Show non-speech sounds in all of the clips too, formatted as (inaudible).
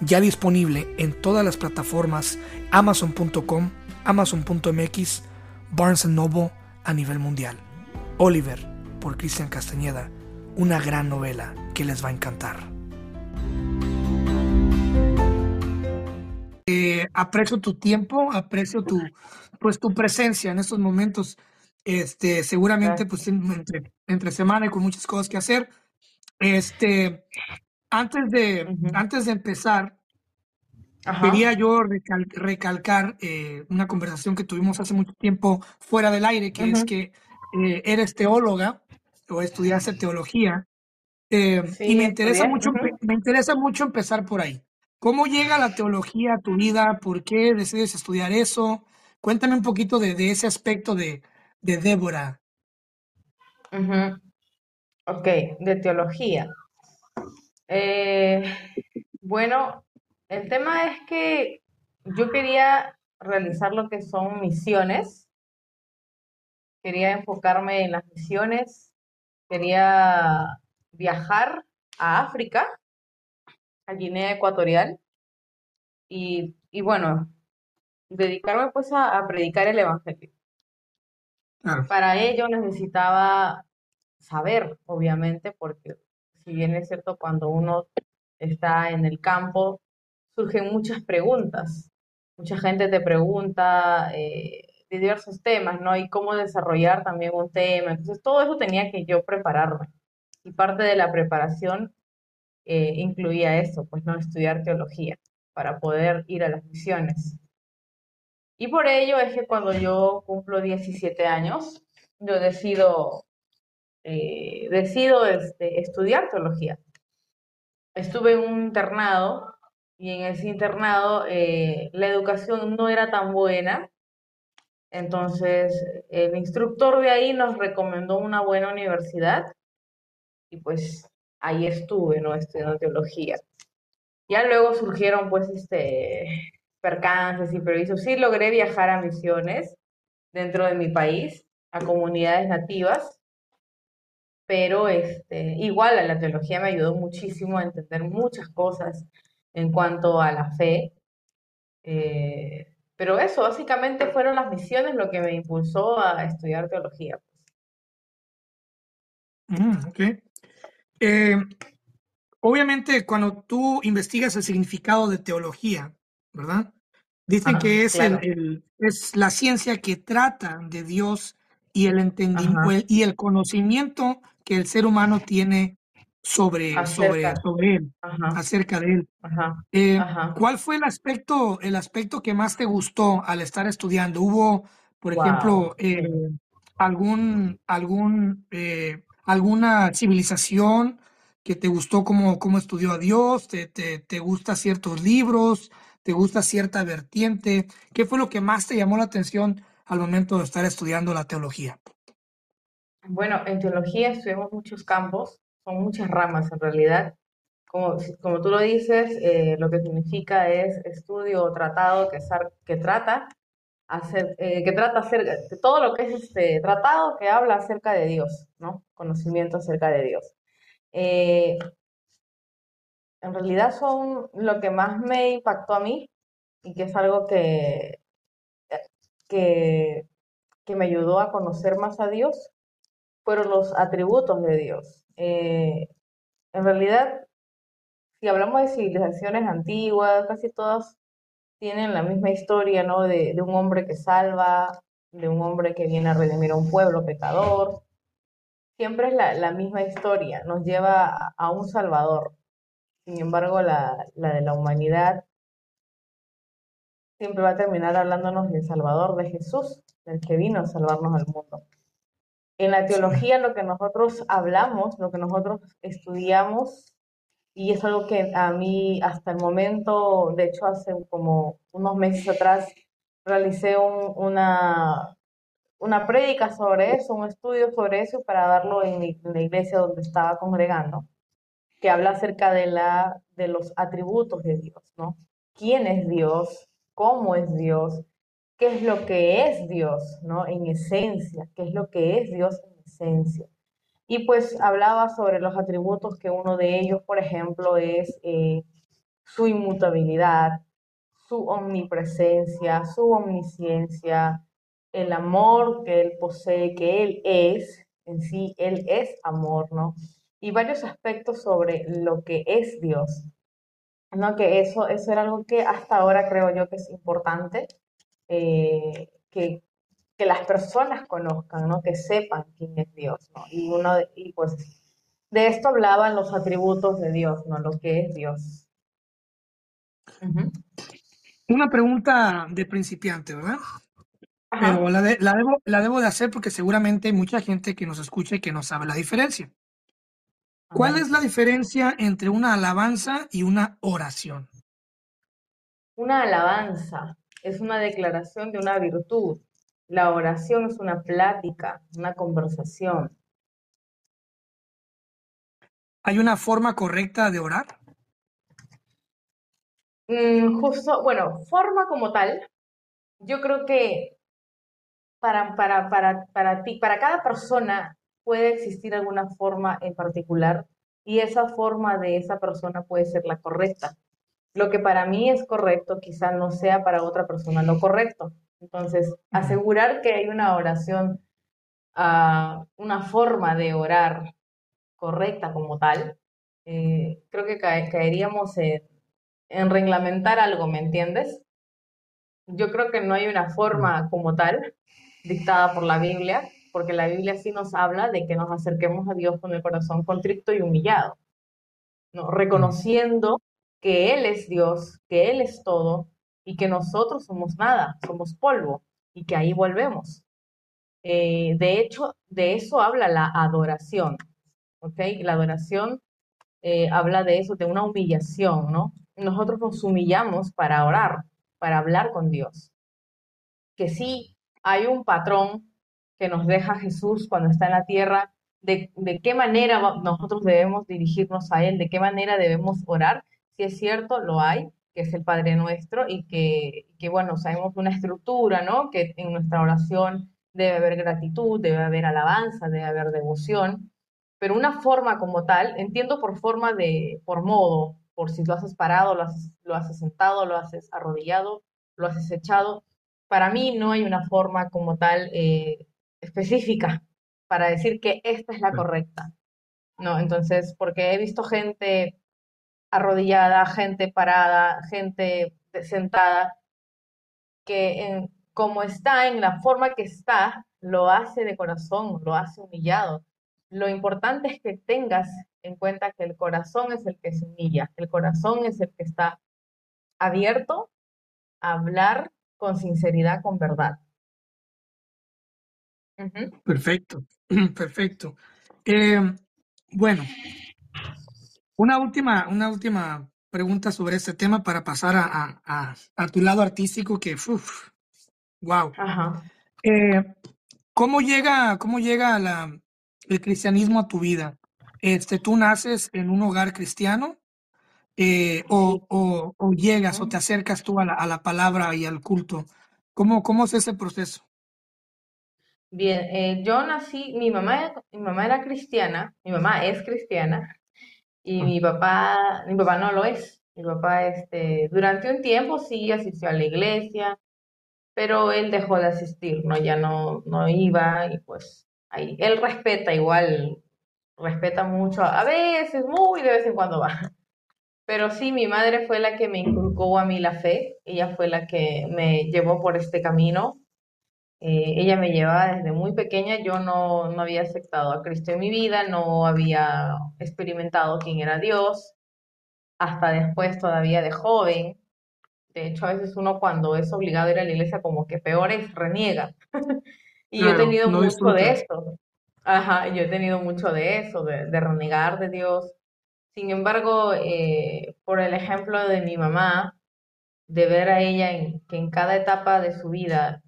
ya disponible en todas las plataformas amazon.com, amazon.mx, Barnes Noble a nivel mundial. Oliver, por Cristian Castañeda, una gran novela que les va a encantar. Eh, aprecio tu tiempo, aprecio tu, pues, tu presencia en estos momentos. Este, seguramente, pues, entre, entre semana y con muchas cosas que hacer. Este, antes de, antes de empezar, quería yo recalcar eh, una conversación que tuvimos hace mucho tiempo fuera del aire, que es que eh, eres teóloga o estudiaste teología. Eh, y me interesa, mucho, me interesa mucho empezar por ahí. ¿Cómo llega la teología a tu vida? ¿Por qué decides estudiar eso? Cuéntame un poquito de, ese aspecto de, de Débora. Ok, de teología. Eh, bueno, el tema es que yo quería realizar lo que son misiones, quería enfocarme en las misiones, quería viajar a África, a Guinea Ecuatorial, y, bueno, dedicarme pues a, predicar el Evangelio. Para ello necesitaba saber, obviamente, porque si bien es cierto, cuando uno está en el campo, surgen muchas preguntas. Mucha gente te pregunta eh, de diversos temas, ¿no? Y cómo desarrollar también un tema. Entonces, todo eso tenía que yo prepararme. Y parte de la preparación eh, incluía eso, pues, ¿no? Estudiar teología para poder ir a las misiones. Y por ello es que cuando yo cumplo 17 años, yo decido eh, decido este, estudiar teología. Estuve en un internado y en ese internado eh, la educación no era tan buena. Entonces el instructor de ahí nos recomendó una buena universidad y pues ahí estuve, ¿no? Estudiando teología. Ya luego surgieron pues este percances y previsos. Sí logré viajar a misiones dentro de mi país, a comunidades nativas, pero este, igual a la teología me ayudó muchísimo a entender muchas cosas en cuanto a la fe. Eh, pero eso, básicamente fueron las misiones lo que me impulsó a estudiar teología. Mm, eh, obviamente, cuando tú investigas el significado de teología, ¿verdad? Dicen que es, es la ciencia que trata de Dios y el entendimiento y el conocimiento que el ser humano tiene sobre, sobre, sobre él, acerca de él. Eh, ¿Cuál fue el aspecto, el aspecto que más te gustó al estar estudiando? ¿Hubo, por ejemplo, eh, algún, algún, eh, alguna civilización que te gustó cómo, cómo estudió a Dios? ¿Te, te, te gusta ciertos libros? ¿Te gusta cierta vertiente? ¿Qué fue lo que más te llamó la atención al momento de estar estudiando la teología? Bueno, en teología estudiamos muchos campos, son muchas ramas en realidad. Como, como tú lo dices, eh, lo que significa es estudio o tratado que, que trata hacer, eh, que trata acerca de todo lo que es este tratado que habla acerca de Dios, ¿no? Conocimiento acerca de Dios. Eh, en realidad son lo que más me impactó a mí y que es algo que, que, que me ayudó a conocer más a Dios fueron los atributos de Dios. Eh, en realidad, si hablamos de civilizaciones antiguas, casi todas tienen la misma historia, ¿no? De, un hombre que salva, de un hombre que viene a redimir a un pueblo pecador. Siempre es la, misma historia, nos lleva a, un salvador. Sin embargo, la, la de la humanidad siempre va a terminar hablándonos del Salvador, de Jesús, del que vino a salvarnos al mundo. En la teología lo que nosotros hablamos, lo que nosotros estudiamos, y es algo que a mí hasta el momento, de hecho hace como unos meses atrás, realicé una, una prédica sobre eso, un estudio sobre eso para darlo en, en la iglesia donde estaba congregando, que habla acerca de, la, de los atributos de Dios, ¿no? ¿Quién es Dios? ¿Cómo es Dios? ¿Qué es lo que es Dios, ¿no? En esencia, ¿qué es lo que es Dios en esencia? Y pues hablaba sobre los atributos que uno de ellos, por ejemplo, es eh, su inmutabilidad, su omnipresencia, su omnisciencia, el amor que él posee, que él es, en sí, él es amor, ¿no? Y varios aspectos sobre lo que es Dios, ¿no? Que eso, eso era algo que hasta ahora creo yo que es importante, eh, que, que las personas conozcan, ¿no? Que sepan quién es Dios, ¿no? Y uno, y pues de esto hablaban los atributos de Dios, ¿no? Lo que es Dios. Una pregunta de principiante, ¿verdad? Pero la, la, debo, la debo de hacer porque seguramente hay mucha gente que nos escucha y que no sabe la diferencia. ¿Cuál es la diferencia entre una alabanza y una oración? Una alabanza es una declaración de una virtud. La oración es una plática, una conversación. ¿Hay una forma correcta de orar? Mm, justo, bueno, forma como tal, yo creo que para, para, para, para ti, para cada persona puede existir alguna forma en particular y esa forma de esa persona puede ser la correcta. Lo que para mí es correcto quizá no sea para otra persona lo correcto. Entonces, asegurar que hay una oración, uh, una forma de orar correcta como tal, eh, creo que caeríamos en, en reglamentar algo, ¿me entiendes? Yo creo que no hay una forma como tal dictada por la Biblia, porque la Biblia sí nos habla de que nos acerquemos a Dios con el corazón contrito y humillado, ¿no? reconociendo que Él es Dios, que Él es todo y que nosotros somos nada, somos polvo y que ahí volvemos. Eh, de hecho, de eso habla la adoración, ¿ok? La adoración eh, habla de eso, de una humillación, ¿no? Nosotros nos humillamos para orar, para hablar con Dios. Que sí hay un patrón que nos deja Jesús cuando está en la tierra, de, de qué manera nosotros debemos dirigirnos a Él, de qué manera debemos orar. Si es cierto, lo hay, que es el Padre Nuestro y que, que, bueno, sabemos una estructura, ¿no? Que en nuestra oración debe haber gratitud, debe haber alabanza, debe haber devoción, pero una forma como tal, entiendo por forma de, por modo, por si lo haces parado, lo haces, lo haces sentado, lo haces arrodillado, lo haces echado, para mí no hay una forma como tal eh, específica para decir que esta es la correcta. No, entonces, porque he visto gente arrodillada, gente parada, gente sentada, que como está, en la forma que está, lo hace de corazón, lo hace humillado. Lo importante es que tengas en cuenta que el corazón es el que se humilla, el corazón es el que está abierto a hablar con sinceridad, con verdad. Perfecto, (clears throat) perfecto. Em, bueno, una última, una última pregunta sobre este tema para pasar a, a, tu lado artístico que, uff, wow. Eh, ¿Cómo llega, cómo llega la, el cristianismo a tu vida? Este, ¿Tú naces en un hogar cristiano? Eh, o, o, llegas o te acercas tú a la, a la palabra y al culto? ¿Cómo, ¿Cómo es ese proceso? Bien, eh, yo nací, mi mamá, mi mamá era cristiana, mi mamá es cristiana y mi papá, mi papá no lo es. Mi papá, este, durante un tiempo sí asistió a la iglesia, pero él dejó de asistir, ¿no? Ya no, no iba y pues ahí, él respeta igual, respeta mucho, a veces, muy de vez en cuando va. Pero sí, mi madre fue la que me inculcó a mí la fe, ella fue la que me llevó por este camino. Eh, ella me llevaba desde muy pequeña, yo no, no había aceptado a Cristo en mi vida, no había experimentado quién era Dios, hasta después todavía de joven. De hecho, a veces uno cuando es obligado a ir a la iglesia como que peor es, reniega. (laughs) y yo he tenido mucho de esto. Ajá, yo he tenido mucho de eso, de, de renegar de Dios Sin embargo, eh, por el ejemplo de mi mamá, de ver a ella en, que en cada etapa de su vida,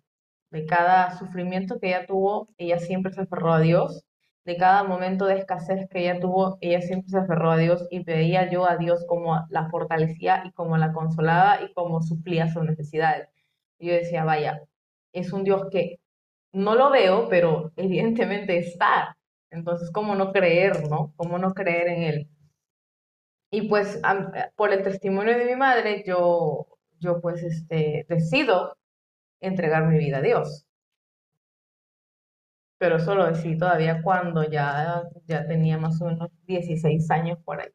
de cada sufrimiento que ella tuvo, ella siempre se aferró a Dios, de cada momento de escasez que ella tuvo, ella siempre se aferró a Dios y veía yo a Dios como la fortalecía y como la consolaba y como suplía sus necesidades. Y yo decía, vaya, es un Dios que no lo veo, pero evidentemente está. Entonces, ¿cómo no creer, no? ¿Cómo no creer en Él? Y pues por el testimonio de mi madre, yo, yo pues este, decido entregar mi vida a Dios. Pero eso lo decidí todavía cuando ya, ya tenía más o menos 16 años por ahí.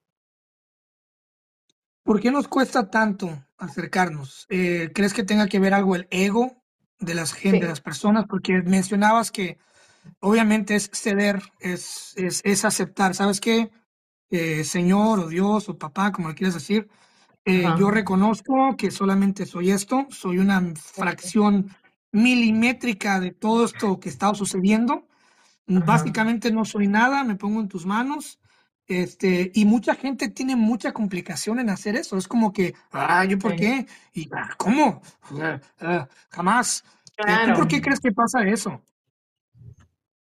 ¿Por qué nos cuesta tanto acercarnos? Eh, ¿Crees que tenga que ver algo el ego de las gente, de las personas? Porque mencionabas que obviamente es ceder, es, es, es aceptar. ¿Sabes qué? Eh, señor o Dios o papá, como le quieras decir, eh, yo reconozco que solamente soy esto, soy una fracción milimétrica de todo esto que está sucediendo. Básicamente no soy nada, me pongo en tus manos. Este, y mucha gente tiene mucha complicación en hacer eso. Es como que, ah, ¿yo por qué? ¿Y ah, cómo? Ah, ah, jamás. ¿Tú por qué crees que pasa eso?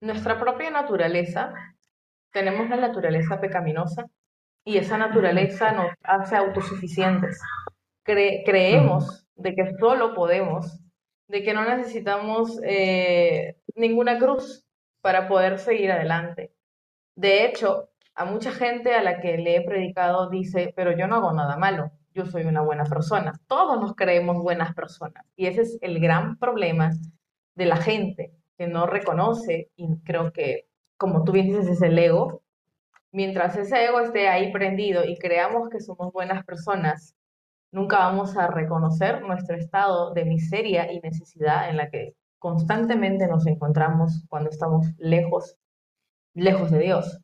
Nuestra propia naturaleza, tenemos la naturaleza pecaminosa y esa naturaleza nos hace autosuficientes. creemos de que solo podemos, de que no necesitamos eh, ninguna cruz para poder seguir adelante. De hecho, a mucha gente a la que le he predicado dice, pero yo no hago nada malo, yo soy una buena persona. Todos nos creemos buenas personas y ese es el gran problema de la gente que no reconoce y creo que, como tú bien dices, es el ego. Mientras ese ego esté ahí prendido y creamos que somos buenas personas, nunca vamos a reconocer nuestro estado de miseria y necesidad en la que constantemente nos encontramos cuando estamos lejos, lejos de Dios.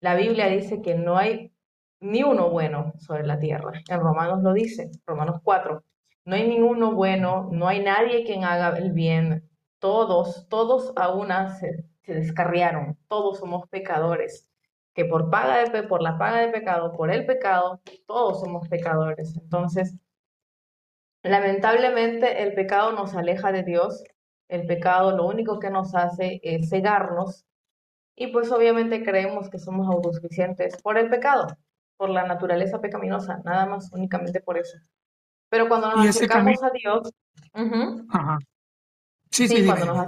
La Biblia dice que no hay ni uno bueno sobre la tierra. En Romanos lo dice, Romanos 4. No hay ninguno bueno, no hay nadie quien haga el bien. Todos, todos a una se, descarriaron. Todos somos pecadores. Que por, paga de, por la paga de pecado, por el pecado, todos somos pecadores. Entonces, lamentablemente el pecado nos aleja de Dios. El pecado lo único que nos hace es cegarnos y pues obviamente creemos que somos autosuficientes por el pecado, por la naturaleza pecaminosa, nada más, únicamente por eso. Pero cuando nos acercamos a Dios, Sí, sí, cuando nos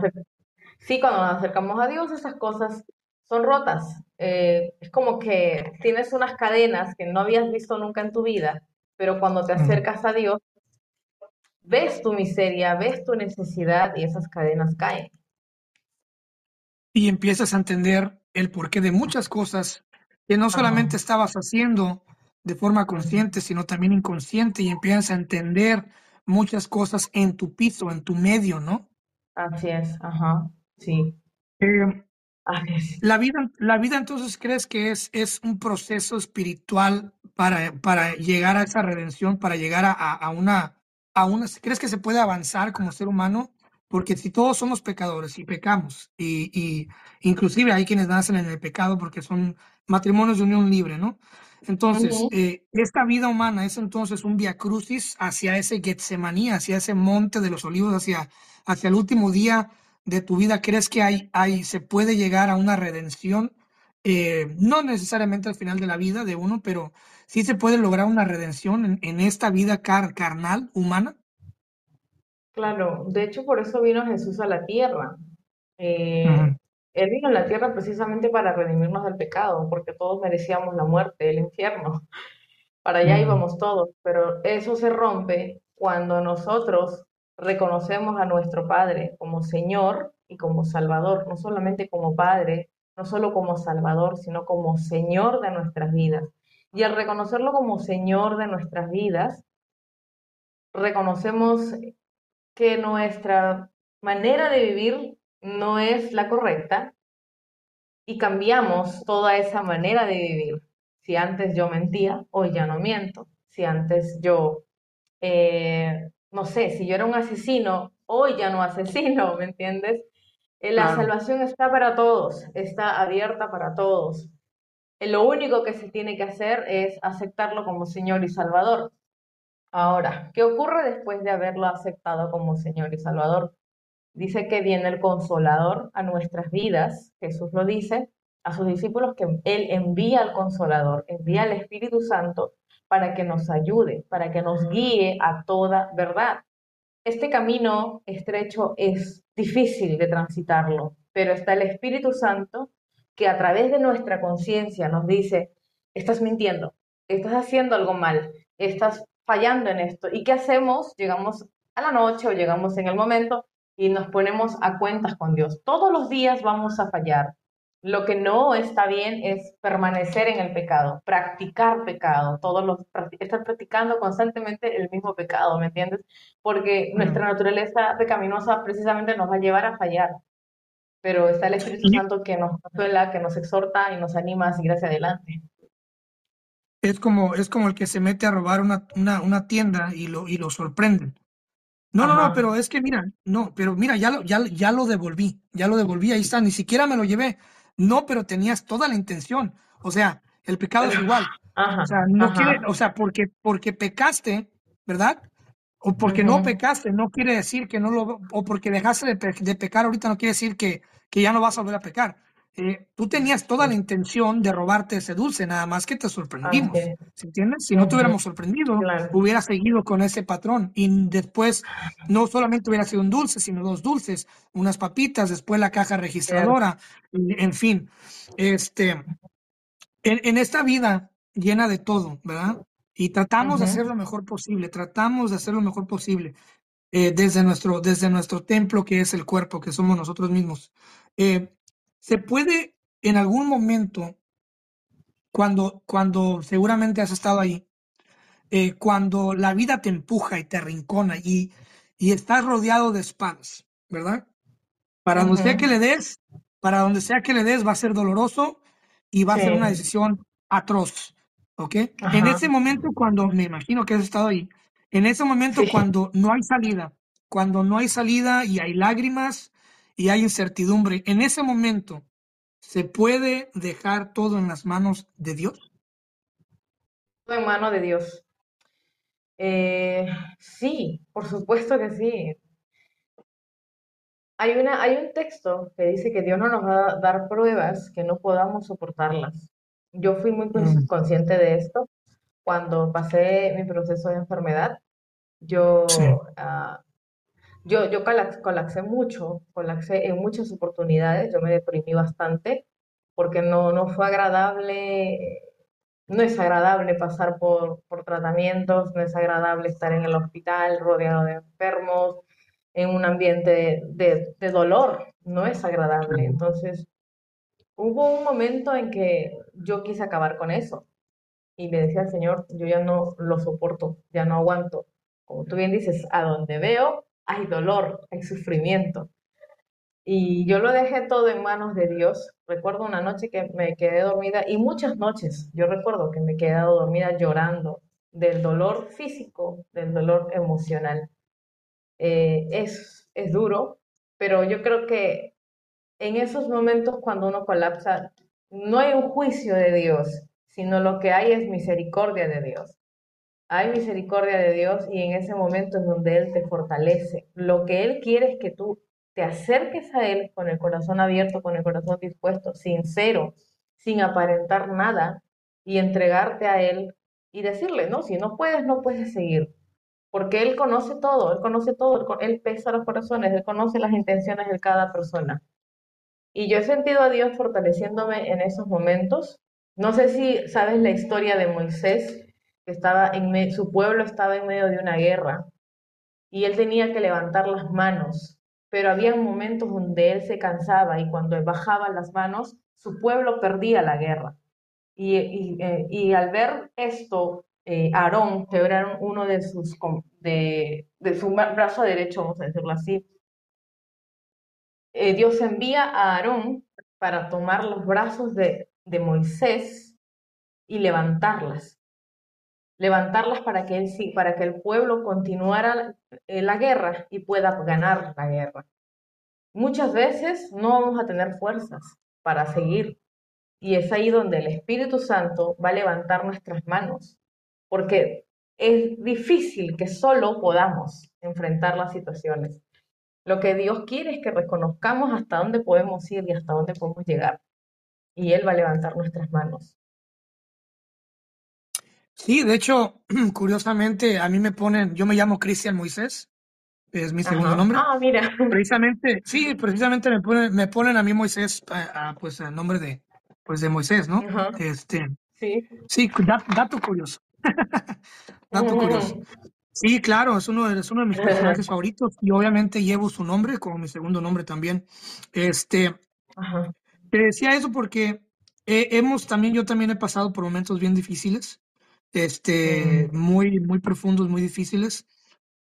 sí, cuando nos acercamos a Dios, esas cosas son rotas. Eh, es como que tienes unas cadenas que no habías visto nunca en tu vida, pero cuando te acercas a Dios, ves tu miseria, ves tu necesidad y esas cadenas caen y empiezas a entender el porqué de muchas cosas que no solamente estabas haciendo de forma consciente, sino también inconsciente y empiezas a entender muchas cosas en tu piso, en tu medio, ¿no? Así es, ajá, sí. Eh, la vida, la vida entonces crees que es, es un proceso espiritual para, para llegar a esa redención, para llegar a, a, una, a una, ¿crees que se puede avanzar como ser humano? Porque si todos somos pecadores y pecamos, y, y, inclusive hay quienes nacen en el pecado porque son matrimonios de unión libre, ¿no? Entonces, eh, esta vida humana es entonces un via crucis hacia ese Getsemaní, hacia ese monte de los olivos, hacia, hacia el último día de tu vida. ¿Crees que hay, hay, se puede llegar a una redención? Eh, no necesariamente al final de la vida de uno, pero sí se puede lograr una redención en, en esta vida car carnal, humana. Claro, de hecho por eso vino Jesús a la tierra. Eh, él vino a la tierra precisamente para redimirnos del pecado, porque todos merecíamos la muerte, el infierno. Para allá íbamos todos, pero eso se rompe cuando nosotros reconocemos a nuestro Padre como Señor y como Salvador, no solamente como Padre, no solo como Salvador, sino como Señor de nuestras vidas. Y al reconocerlo como Señor de nuestras vidas, reconocemos que nuestra manera de vivir no es la correcta y cambiamos toda esa manera de vivir. Si antes yo mentía, hoy ya no miento. Si antes yo, eh, no sé, si yo era un asesino, hoy ya no asesino, ¿me entiendes? Eh, la salvación está para todos, está abierta para todos. lo único que se tiene que hacer es aceptarlo como Señor y Salvador. Ahora, ¿qué ocurre después de haberlo aceptado como Señor y Salvador? Dice que viene el consolador a nuestras vidas, Jesús lo dice a sus discípulos que Él envía al consolador, envía al Espíritu Santo para que nos ayude, para que nos guíe a toda verdad. Este camino estrecho es difícil de transitarlo, pero está el Espíritu Santo que a través de nuestra conciencia nos dice, estás mintiendo, estás haciendo algo mal, estás fallando en esto. ¿Y qué hacemos? Llegamos a la noche o llegamos en el momento y nos ponemos a cuentas con Dios. Todos los días vamos a fallar. Lo que no está bien es permanecer en el pecado, practicar pecado, todos los estar practicando constantemente el mismo pecado, ¿me entiendes? Porque nuestra naturaleza pecaminosa precisamente nos va a llevar a fallar. Pero está el Espíritu Santo que nos consuela, que nos exhorta y nos anima a seguir hacia adelante. Es como, es como el que se mete a robar una, una, una tienda y lo, y lo sorprenden. No, no, no, pero es que mira, no, pero mira, ya lo, ya, ya lo devolví, ya lo devolví, ahí está, ni siquiera me lo llevé. No, pero tenías toda la intención. O sea, el pecado es igual. o sea, no quiere, o sea, porque, porque pecaste, ¿verdad? O porque no pecaste, no quiere decir que no lo, o porque dejaste de, de, pecar ahorita no quiere decir que, que ya no vas a volver a pecar. Eh, tú tenías toda la intención de robarte ese dulce, nada más que te sorprendimos. ¿Se entiendes? Si no te hubiéramos sorprendido, hubiera seguido con ese patrón y después no solamente hubiera sido un dulce, sino dos dulces, unas papitas, después la caja registradora, en fin. Este, en, en, esta vida llena de todo, ¿verdad? Y tratamos de hacer lo mejor posible, tratamos de hacer lo mejor posible. Eh, desde, nuestro, desde nuestro templo que es el cuerpo, que somos nosotros mismos. Eh, se puede en algún momento, cuando, cuando seguramente has estado ahí, eh, cuando la vida te empuja y te arrincona y, y estás rodeado de espadas, ¿verdad? Para donde sea que le des, para donde sea que le des va a ser doloroso y va a ser una decisión atroz, ¿ok? En ese momento cuando, me imagino que has estado ahí, en ese momento cuando no hay salida, cuando no hay salida y hay lágrimas y hay incertidumbre, en ese momento, ¿se puede dejar todo en las manos de Dios? Todo en manos de Dios. Eh, sí, por supuesto que sí. Hay, una, hay un texto que dice que Dios no nos va a dar pruebas que no podamos soportarlas. Yo fui muy mm. consciente de esto cuando pasé mi proceso de enfermedad. Yo ah, yo, yo colapsé mucho, colapsé en muchas oportunidades, yo me deprimí bastante porque no, no fue agradable, no es agradable pasar por, por tratamientos, no es agradable estar en el hospital rodeado de enfermos, en un ambiente de, de dolor, no es agradable. Entonces, hubo un momento en que yo quise acabar con eso y le decía al Señor, yo ya no lo soporto, ya no aguanto. Como tú bien dices, a donde veo, hay dolor, hay sufrimiento. Y yo lo dejé todo en manos de Dios. Recuerdo una noche que me quedé dormida y muchas noches yo recuerdo que me he quedado dormida llorando del dolor físico, del dolor emocional. Eh, es, es duro, pero yo creo que en esos momentos cuando uno colapsa, no hay un juicio de Dios, sino lo que hay es misericordia de Dios hay misericordia de Dios y en ese momento es donde Él te fortalece. Lo que Él quiere es que tú te acerques a Él con el corazón abierto, con el corazón dispuesto, sincero, sin aparentar nada y entregarte a Él y decirle, no, si no puedes, no puedes seguir. Porque Él conoce todo, Él conoce todo, Él pesa los corazones, Él conoce las intenciones de cada persona. Y yo he sentido a Dios fortaleciéndome en esos momentos. No sé si sabes la historia de Moisés estaba en su pueblo estaba en medio de una guerra y él tenía que levantar las manos, pero había momentos donde él se cansaba y cuando bajaba las manos, su pueblo perdía la guerra. Y, y, eh, al ver esto, eh, Aarón, que era uno de sus, de, de su brazo derecho, vamos a decirlo así, eh, Dios envía a Aarón para tomar los brazos de, de Moisés y levantarlas levantarlas para que, él, para que el pueblo continuara la guerra y pueda ganar la guerra. Muchas veces no vamos a tener fuerzas para seguir, Y es ahí donde el Espíritu Santo va a levantar nuestras manos, porque es difícil que solo podamos enfrentar las situaciones. Lo que Dios quiere es que reconozcamos hasta dónde podemos ir y hasta dónde podemos llegar. Y Él va a levantar nuestras manos. Sí, de hecho, (clears throat) curiosamente, a mí me ponen, yo me llamo Cristian Moisés, es mi segundo nombre. Ah, mira. (laughs) Precisamente, sí, precisamente me ponen, me ponen a mí Moisés, pues el nombre de, pues de Moisés, ¿no? Este, sí. Sí, dato curioso. (laughs) dato curioso. Sí, claro, es uno de, es uno de mis personajes favoritos y obviamente llevo su nombre como mi segundo nombre también. Este, te decía eso porque hemos también, yo también he pasado por momentos bien difíciles este, muy, muy profundos, muy difíciles,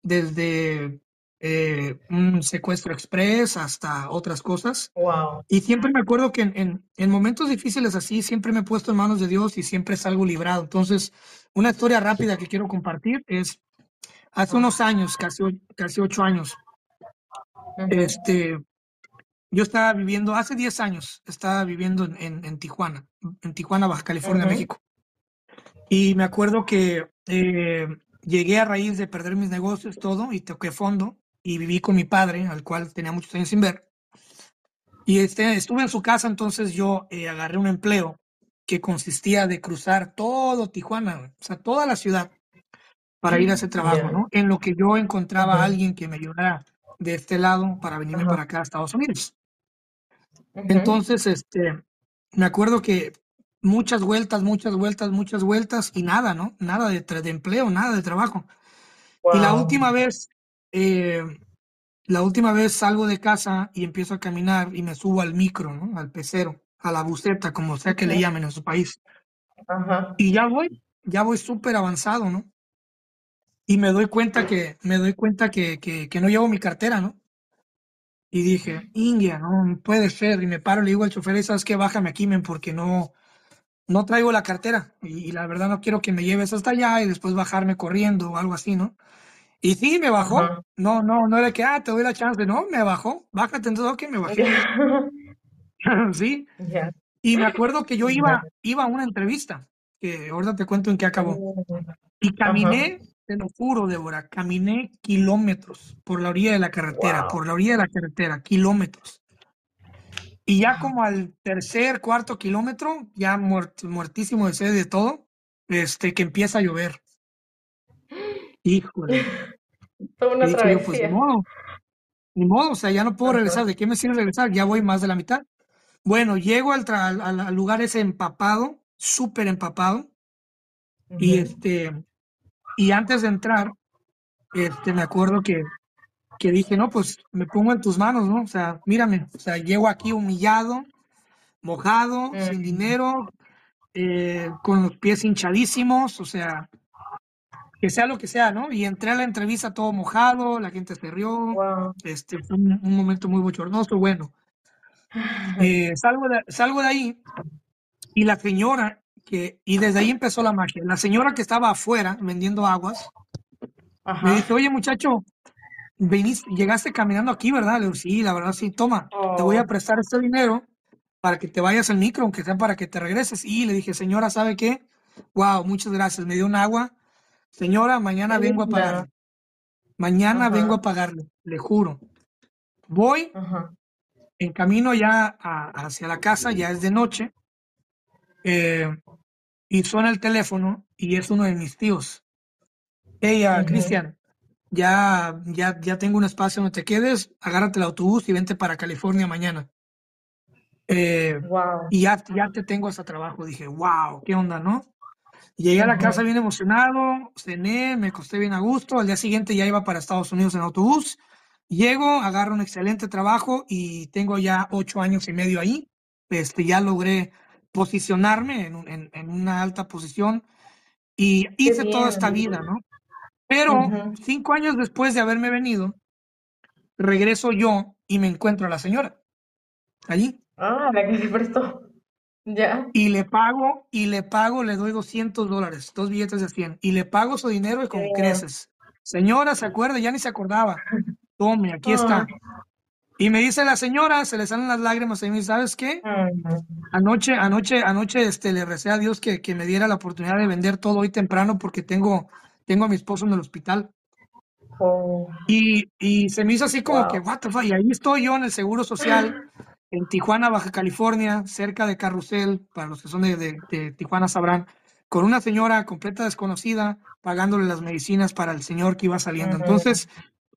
desde eh, un secuestro express hasta otras cosas. Wow. Y siempre me acuerdo que en, en, momentos difíciles así, siempre me he puesto en manos de Dios y siempre salgo librado. Entonces, una historia rápida que quiero compartir es, hace unos años, casi, casi ocho años, este, yo estaba viviendo, hace diez años, estaba viviendo en, en, Tijuana, en Tijuana, Baja California, México. Y me acuerdo que eh, llegué a raíz de perder mis negocios, todo, y toqué fondo y viví con mi padre, al cual tenía muchos años sin ver. Y este, estuve en su casa, entonces yo eh, agarré un empleo que consistía de cruzar todo Tijuana, o sea, toda la ciudad, para ir a ese trabajo, ¿no? En lo que yo encontraba a alguien que me ayudara de este lado para venirme para acá a Estados Unidos. Entonces, este, me acuerdo que muchas vueltas, muchas vueltas, muchas vueltas y nada, ¿no? Nada de, de empleo, nada de trabajo. Y la última vez, eh, la última vez salgo de casa y empiezo a caminar y me subo al micro, ¿no? Al pecero, a la buceta, como sea que le llamen en su país. Y ya voy, ya voy súper avanzado, ¿no? Y me doy cuenta que, me doy cuenta que, que, que no llevo mi cartera, ¿no? Y dije, India, no puede ser. Y me paro, le digo al chofer, ¿sabes qué? Bájame aquí, men, porque no, no traigo la cartera y, la verdad no quiero que me lleves hasta allá y después bajarme corriendo o algo así, ¿no? Y sí, me bajó. No, no, no era que, ah, te doy la chance. No, me bajó. Bájate, entonces, ok, me bajé. (laughs) sí. Y me acuerdo que yo iba, iba a una entrevista, que ahorita te cuento en qué acabó. Mm. Y caminé, te lo juro, Débora, caminé kilómetros por la orilla de la carretera, por la orilla de la carretera, kilómetros. Y ya como al tercer, cuarto kilómetro, ya muertísimo de sed de todo, este, que empieza a llover. Híjole. (laughs) Toda una pues ni modo. Ni modo, o sea, ya no puedo regresar. ¿De qué me sirve regresar? Ya voy más de la mitad. Bueno, llego al, al, lugar ese empapado, súper empapado. Y este, y antes de entrar, este, me acuerdo que que dije, no, pues me pongo en tus manos, ¿no? O sea, mírame, o sea, llego aquí humillado, mojado, sin dinero, eh, con los pies hinchadísimos, o sea, que sea lo que sea, ¿no? Y entré a la entrevista todo mojado, la gente se rió, este, fue un, momento muy bochornoso, bueno. (laughs) Eh, salgo, de, salgo de ahí y la señora, que, y desde ahí empezó la magia, la señora que estaba afuera vendiendo aguas, me dice, oye muchacho, viniste, llegaste caminando aquí, ¿verdad? Le digo, sí, la verdad, sí, toma, te voy a oh. prestar este dinero para que te vayas al micro, aunque sea para que te regreses. Y le dije, señora, ¿sabe qué? Wow, muchas gracias, me dio un agua. Señora, mañana vengo a pagarle. Mañana vengo a pagarle, le juro. Voy en camino ya hacia la casa, ya es de noche, eh, y suena el teléfono y es uno de mis tíos. Hey, Cristian, ya, ya, ya tengo un espacio, no te quedes, agárrate el autobús y vente para California mañana. Eh, y ya, ya te tengo hasta trabajo. Dije, wow, ¿qué onda, no? Llegué a la casa bien emocionado, cené, me costé bien a gusto. Al día siguiente ya iba para Estados Unidos en autobús. Llego, agarro un excelente trabajo y tengo ya ocho años y medio ahí. Este, ya logré posicionarme en, en, en una alta posición y hice toda esta vida, ¿no? Pero cinco años después de haberme venido, regreso yo y me encuentro a la señora allí. Ah, la que se prestó. Ya. Y le pago, y le pago, le doy 200 dólares, dos billetes de 100, y le pago su dinero y con creces. Señora, ¿se acuerda? Ya ni se acordaba. Tome, aquí está. Y me dice la señora, se le salen las lágrimas y me dice, ¿sabes qué? Anoche, anoche, anoche este, le recé a Dios que, que, me diera la oportunidad de vender todo hoy temprano porque tengo, tengo a mi esposo en el hospital. Oh. Y, y, se me hizo así como que, what the fuck? Y ahí estoy yo en el Seguro Social, en Tijuana, Baja California, cerca de Carrusel, para los que son de, de, Tijuana sabrán, con una señora completa desconocida, pagándole las medicinas para el señor que iba saliendo. Entonces,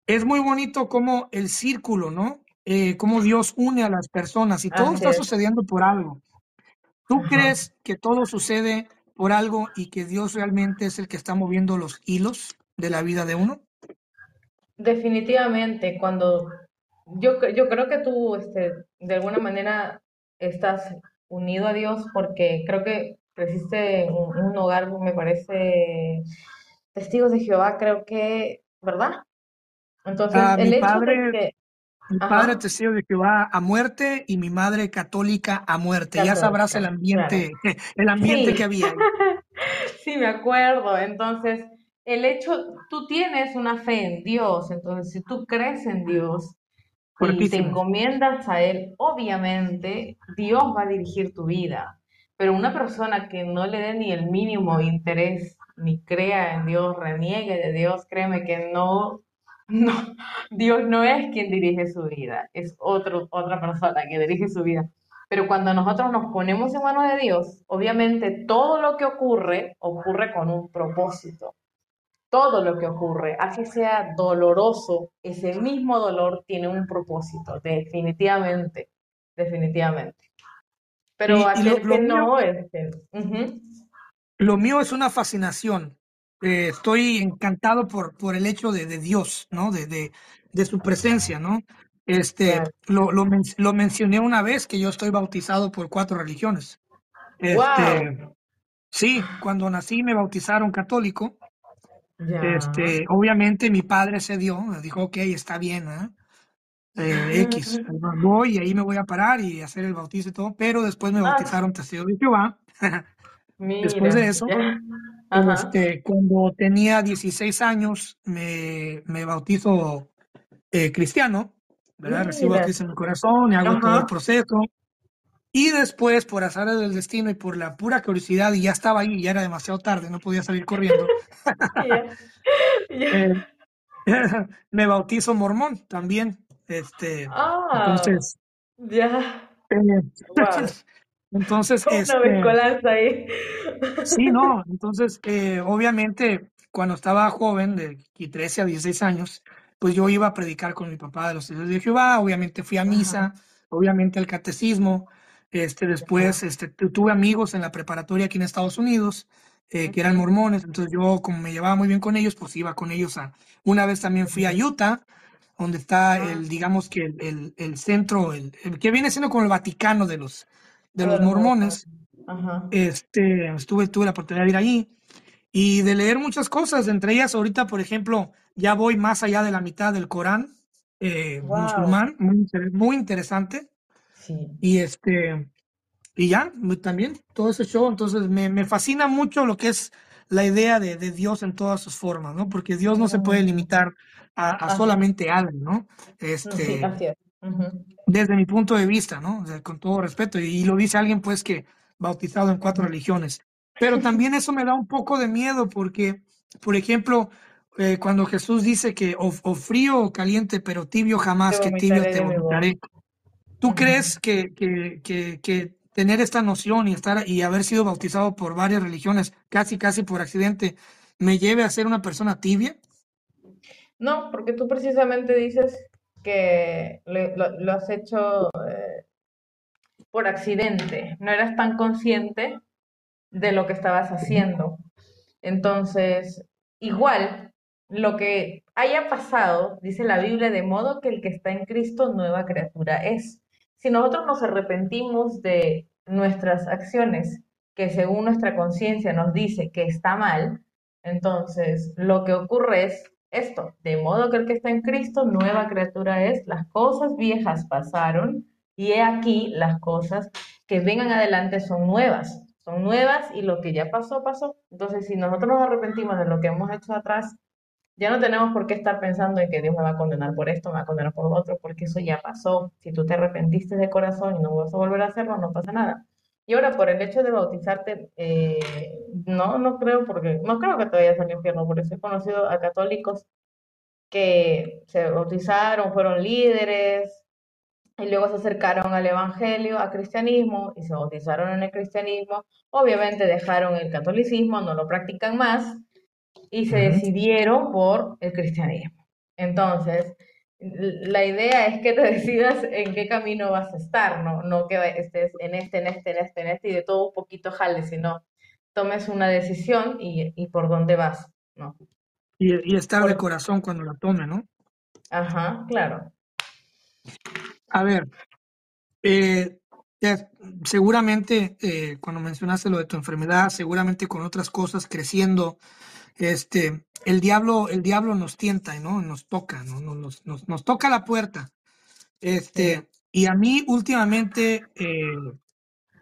es muy bonito como el círculo, ¿no? Eh, cómo Dios une a las personas y todo está sucediendo por algo. ¿Tú crees que todo sucede por algo y que Dios realmente es el que está moviendo los hilos de la vida de uno? Definitivamente, cuando yo, yo creo que tú este, de alguna manera estás unido a Dios porque creo que creciste en un, hogar, me parece, testigos de Jehová, creo que, ¿verdad? Entonces, ah, el hecho padre, de que... Mi padre testigo de Jehová a muerte y mi madre católica a muerte. ya sabrás el ambiente, (laughs) el ambiente que había. (laughs) sí, me acuerdo. Entonces, el hecho, tú tienes una fe en Dios, entonces si tú crees en Dios y te encomiendas a Él, obviamente Dios va a dirigir tu vida. Pero una persona que no le dé ni el mínimo interés, ni crea en Dios, reniegue de Dios, créeme que no no, Dios no es quien dirige su vida, es otro, otra persona que dirige su vida. Pero cuando nosotros nos ponemos en manos de Dios, obviamente todo lo que ocurre ocurre con un propósito. Todo lo que ocurre, así sea doloroso, ese mismo dolor tiene un propósito, definitivamente, definitivamente. Pero así que no, es Lo mío es una fascinación eh, estoy encantado por, por el hecho de, de Dios, ¿no? De, de, de, su presencia, ¿no? Este, lo, lo, lo, mencioné una vez que yo estoy bautizado por cuatro religiones. Este, Sí, cuando nací me bautizaron católico. Este, obviamente mi padre se dio, dijo, ok, está bien, ¿eh? eh X, (laughs) voy y ahí me voy a parar y hacer el bautizo y todo, pero después me ah. bautizaron testigo de Jehová. (laughs) después de eso, este, cuando tenía 16 años me, me bautizo eh, cristiano, ¿verdad? Recibo a Cristo en mi corazón y hago todo el proceso. Y después, por azar del destino y por la pura curiosidad, y ya estaba ahí, ya era demasiado tarde, no podía salir corriendo. (laughs) (laughs) Eh, (laughs) me bautizo mormón también. Este, ah, entonces, ya. Eh, entonces, (laughs) este, ahí. Sí, no, (laughs) entonces, eh, obviamente, cuando estaba joven, de 13 a 16 años, pues yo iba a predicar con mi papá de los hijos de Jehová, obviamente fui a misa, obviamente al catecismo, este, después este, tuve amigos en la preparatoria aquí en Estados Unidos, eh, que eran mormones, entonces yo como me llevaba muy bien con ellos, pues iba con ellos a, una vez también fui a Utah, donde está el, digamos que el, el, centro, el, que viene siendo como el Vaticano de los, de los mormones. Este, estuve, tuve la oportunidad de ir ahí y de leer muchas cosas, entre ellas ahorita, por ejemplo, ya voy más allá de la mitad del Corán eh, musulmán, muy, muy interesante. Y este, y ya, también todo ese show, entonces me, me fascina mucho lo que es la idea de, de, Dios en todas sus formas, ¿no? Porque Dios no se puede limitar a, solamente algo, ¿no? (laughs) Este, desde mi punto de vista, ¿no? con todo respeto. Y, lo dice alguien, pues, que bautizado en cuatro religiones. Pero también eso me da un poco de miedo porque, por ejemplo, eh, cuando Jesús dice que o, frío o caliente, pero tibio jamás, que tibio te vomitaré. ¿Tú crees que, que, que, que, tener esta noción y estar y haber sido bautizado por varias religiones, casi casi por accidente, me lleve a ser una persona tibia? No, porque tú precisamente dices que lo, has hecho eh, por accidente, no eras tan consciente de lo que estabas haciendo. Entonces, igual, lo que haya pasado, dice la Biblia, de modo que el que está en Cristo nueva criatura es. Si nosotros nos arrepentimos de nuestras acciones, que según nuestra conciencia nos dice que está mal, entonces lo que ocurre es esto, de modo que el que está en Cristo, nueva criatura es, las cosas viejas pasaron y he aquí las cosas que vengan adelante son nuevas, son nuevas y lo que ya pasó, pasó. Entonces, si nosotros nos arrepentimos de lo que hemos hecho atrás, Ya no tenemos por qué estar pensando en que Dios me va a condenar por esto, me va a condenar por lo otro, porque eso ya pasó. Si tú te arrepentiste de corazón y no vas a volver a hacerlo, no pasa nada. Y ahora por el hecho de bautizarte, eh, no, no creo porque, no creo que te vayas al infierno, porque he conocido a católicos que se bautizaron, fueron líderes, y luego se acercaron al evangelio, al cristianismo, y se bautizaron en el cristianismo. Obviamente dejaron el catolicismo, no lo practican más, y se decidieron por el cristianismo. Entonces, la idea es que te (laughs) decidas en qué camino vas a estar, no, no que estés en este, en este, en este, en este y de todo un poquito jale, sino tomes una decisión y, y por dónde vas, ¿no? Y, y estar de corazón cuando la tome, ¿no? Ajá, claro. A ver, eh, seguramente eh, cuando mencionaste lo de tu enfermedad, seguramente con otras cosas creciendo, este, el diablo, el diablo nos tienta, ¿no? Nos toca, ¿no? Nos, nos, nos toca la puerta. Este, y a mí últimamente eh,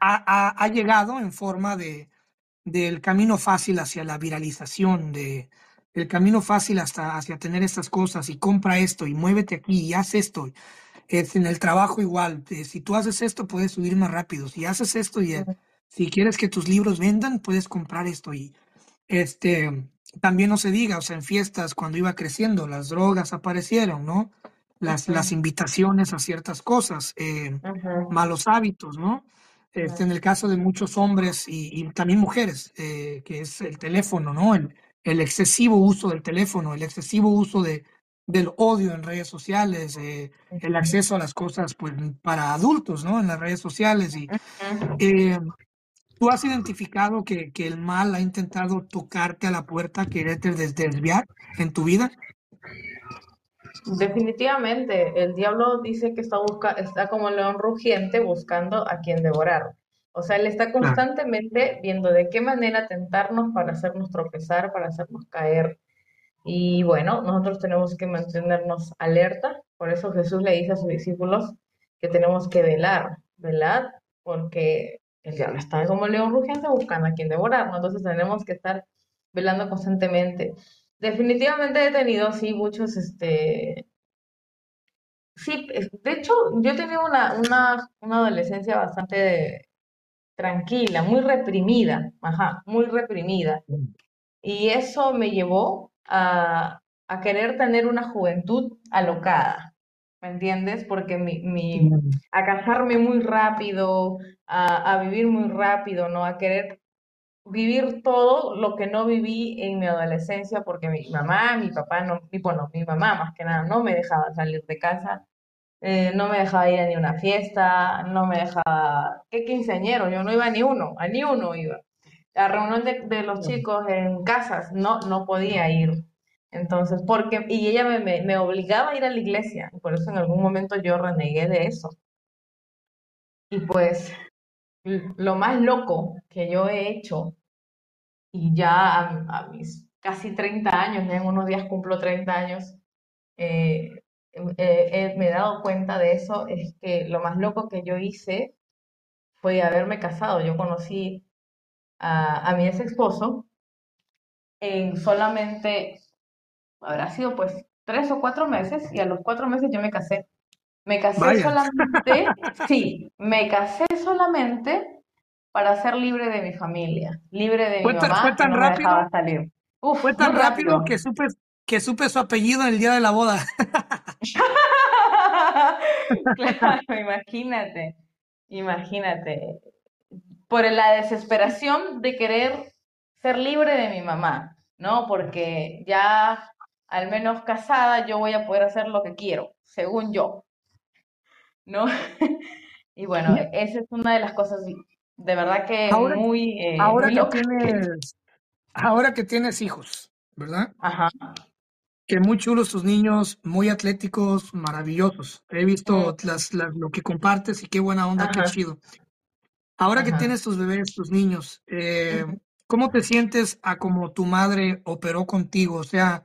ha, ha, llegado en forma de del camino fácil hacia la viralización, de el camino fácil hasta hacia tener estas cosas y compra esto y muévete aquí y haz esto. Es en el trabajo igual. Si tú haces esto, puedes subir más rápido. Si haces esto y si quieres que tus libros vendan, puedes comprar esto y este también no se diga, o sea, en fiestas cuando iba creciendo, las drogas aparecieron, ¿no? Las, las invitaciones a ciertas cosas, eh, malos hábitos, ¿no? Este, en el caso de muchos hombres y, también mujeres, eh, que es el teléfono, ¿no? El, el, excesivo uso del teléfono, el excesivo uso de, del odio en redes sociales, eh, el acceso a las cosas pues, para adultos, ¿no? En las redes sociales. Y, ¿Tú has identificado que, que, el mal ha intentado tocarte a la puerta, quererte desviar en tu vida? Definitivamente, el diablo dice que está, busca, está como el león rugiente buscando a quien devorar. O sea, él está constantemente viendo de qué manera tentarnos para hacernos tropezar, para hacernos caer. Y bueno, nosotros tenemos que mantenernos alerta. Por eso Jesús le dice a sus discípulos que tenemos que velar, velar, porque el diablo está como el león rugiente buscando a quien devorar, Entonces tenemos que estar velando constantemente. Definitivamente he tenido, sí, muchos, este... Sí, de hecho, yo he tenido una, una, una adolescencia bastante tranquila, muy reprimida, ajá, muy reprimida. Y eso me llevó a, a querer tener una juventud alocada. ¿Me entiendes? Porque mi, mi, a casarme muy rápido, a, a, vivir muy rápido, ¿no? A querer vivir todo lo que no viví en mi adolescencia, porque mi mamá, mi papá, no, mi, bueno, mi mamá más que nada, no me dejaba salir de casa, eh, no me dejaba ir a ni una fiesta, no me dejaba, ¿qué quinceañero? Yo no iba a ni uno, a ni uno iba. A reunión de, de los chicos en casas, no, no podía ir. Entonces, porque, y ella me, me, obligaba a ir a la iglesia, por eso en algún momento yo renegué de eso. Y pues, lo más loco que yo he hecho, y ya a, mis casi 30 años, ya en unos días cumplo 30 años, eh, me he dado cuenta de eso, es que lo más loco que yo hice fue haberme casado. Yo conocí a, a mi ex esposo en solamente habrá sido pues tres o cuatro meses y a los cuatro meses yo me casé. Me casé solamente, (laughs) sí, me casé solamente para ser libre de mi familia, libre de mi mamá, fue tan rápido, salir. fue tan rápido, que supe que supe su apellido en el día de la boda. (laughs) claro, (laughs) imagínate, imagínate. Por la desesperación de querer ser libre de mi mamá, ¿no? Porque ya al menos casada, yo voy a poder hacer lo que quiero, según yo. ¿No? (laughs) y bueno, esa es una de las cosas de verdad que muy, eh, ahora que tienes ahora que tienes hijos, ¿verdad? Ajá. Que muy chulos tus niños, muy atléticos, maravillosos. He visto las, lo que compartes y qué buena onda, qué chido. Ahora que tienes tus bebés, tus niños, eh, ¿cómo te sientes a como tu madre operó contigo? O sea,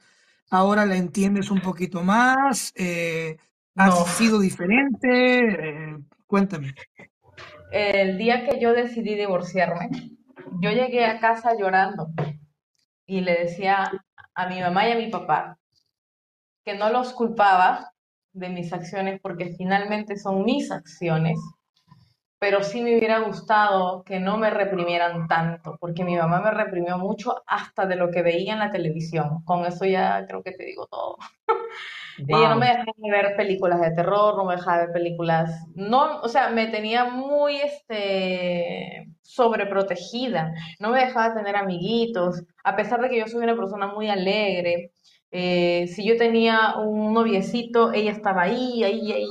ahora la entiendes un poquito más, eh, has sido diferente, eh, cuéntame. El día que yo decidí divorciarme, yo llegué a casa llorando y le decía a mi mamá y a mi papá, que no los culpaba de mis acciones porque finalmente son mis acciones, pero sí me hubiera gustado que no me reprimieran tanto, porque mi mamá me reprimió mucho hasta de lo que veía en la televisión. Con eso ya creo que te digo todo. (laughs) Ella no me dejaba ver películas de terror, no me dejaba ver películas, no, o sea, me tenía muy este sobreprotegida, no me dejaba tener amiguitos, a pesar de que yo soy una persona muy alegre. Eh, si yo tenía un noviecito, ella estaba ahí, ahí, ahí,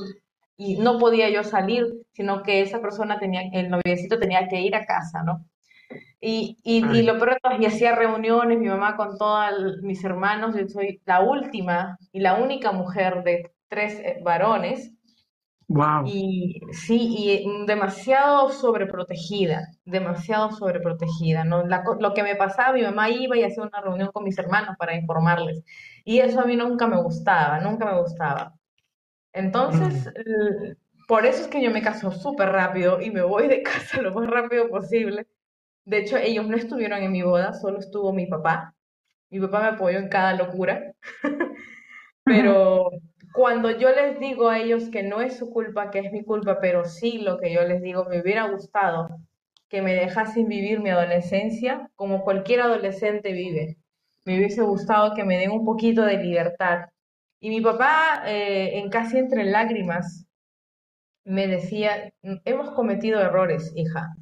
y no podía yo salir, sino que esa persona tenía, el noviecito tenía que ir a casa, ¿no? Y, y, y lo peor y hacía reuniones, mi mamá con todos mis hermanos, yo soy la última y la única mujer de tres eh, varones. Wow. Y sí, y demasiado sobreprotegida, demasiado sobreprotegida, ¿no? lo que me pasaba, mi mamá iba y hacía una reunión con mis hermanos para informarles. Y eso a mí nunca me gustaba, nunca me gustaba. Entonces, por eso es que yo me caso súper rápido y me voy de (laughs) casa lo más rápido posible. De hecho, ellos no estuvieron en mi boda, solo estuvo mi papá. Mi papá me apoyó en cada locura. (laughs) pero cuando yo les digo a ellos que no es su culpa, que es mi culpa, pero sí lo que yo les digo, me hubiera gustado que me dejasen vivir mi adolescencia como cualquier adolescente vive. Me hubiese gustado que me den un poquito de libertad, y mi papá, eh, en casi entre lágrimas, me decía, hemos cometido errores, hija,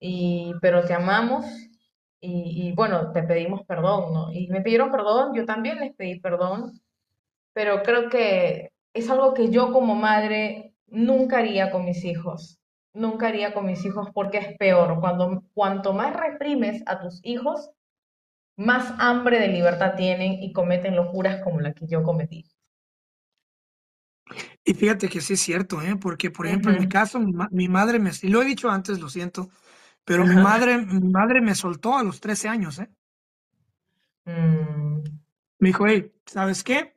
y, pero te amamos y, bueno, te pedimos perdón. Y me pidieron perdón, yo también les pedí perdón, pero creo que es algo que yo como madre nunca haría con mis hijos, nunca haría con mis hijos porque es peor. Cuando, cuanto más reprimes a tus hijos, más hambre de libertad tienen y cometen locuras como la que yo cometí. Y fíjate que sí es cierto, ¿eh? Porque, por ejemplo, en mi caso, mi, madre me, y lo he dicho antes, lo siento, pero mi madre, mi madre me soltó a los 13 años, ¿eh? Mm. Me dijo, hey, ¿sabes qué?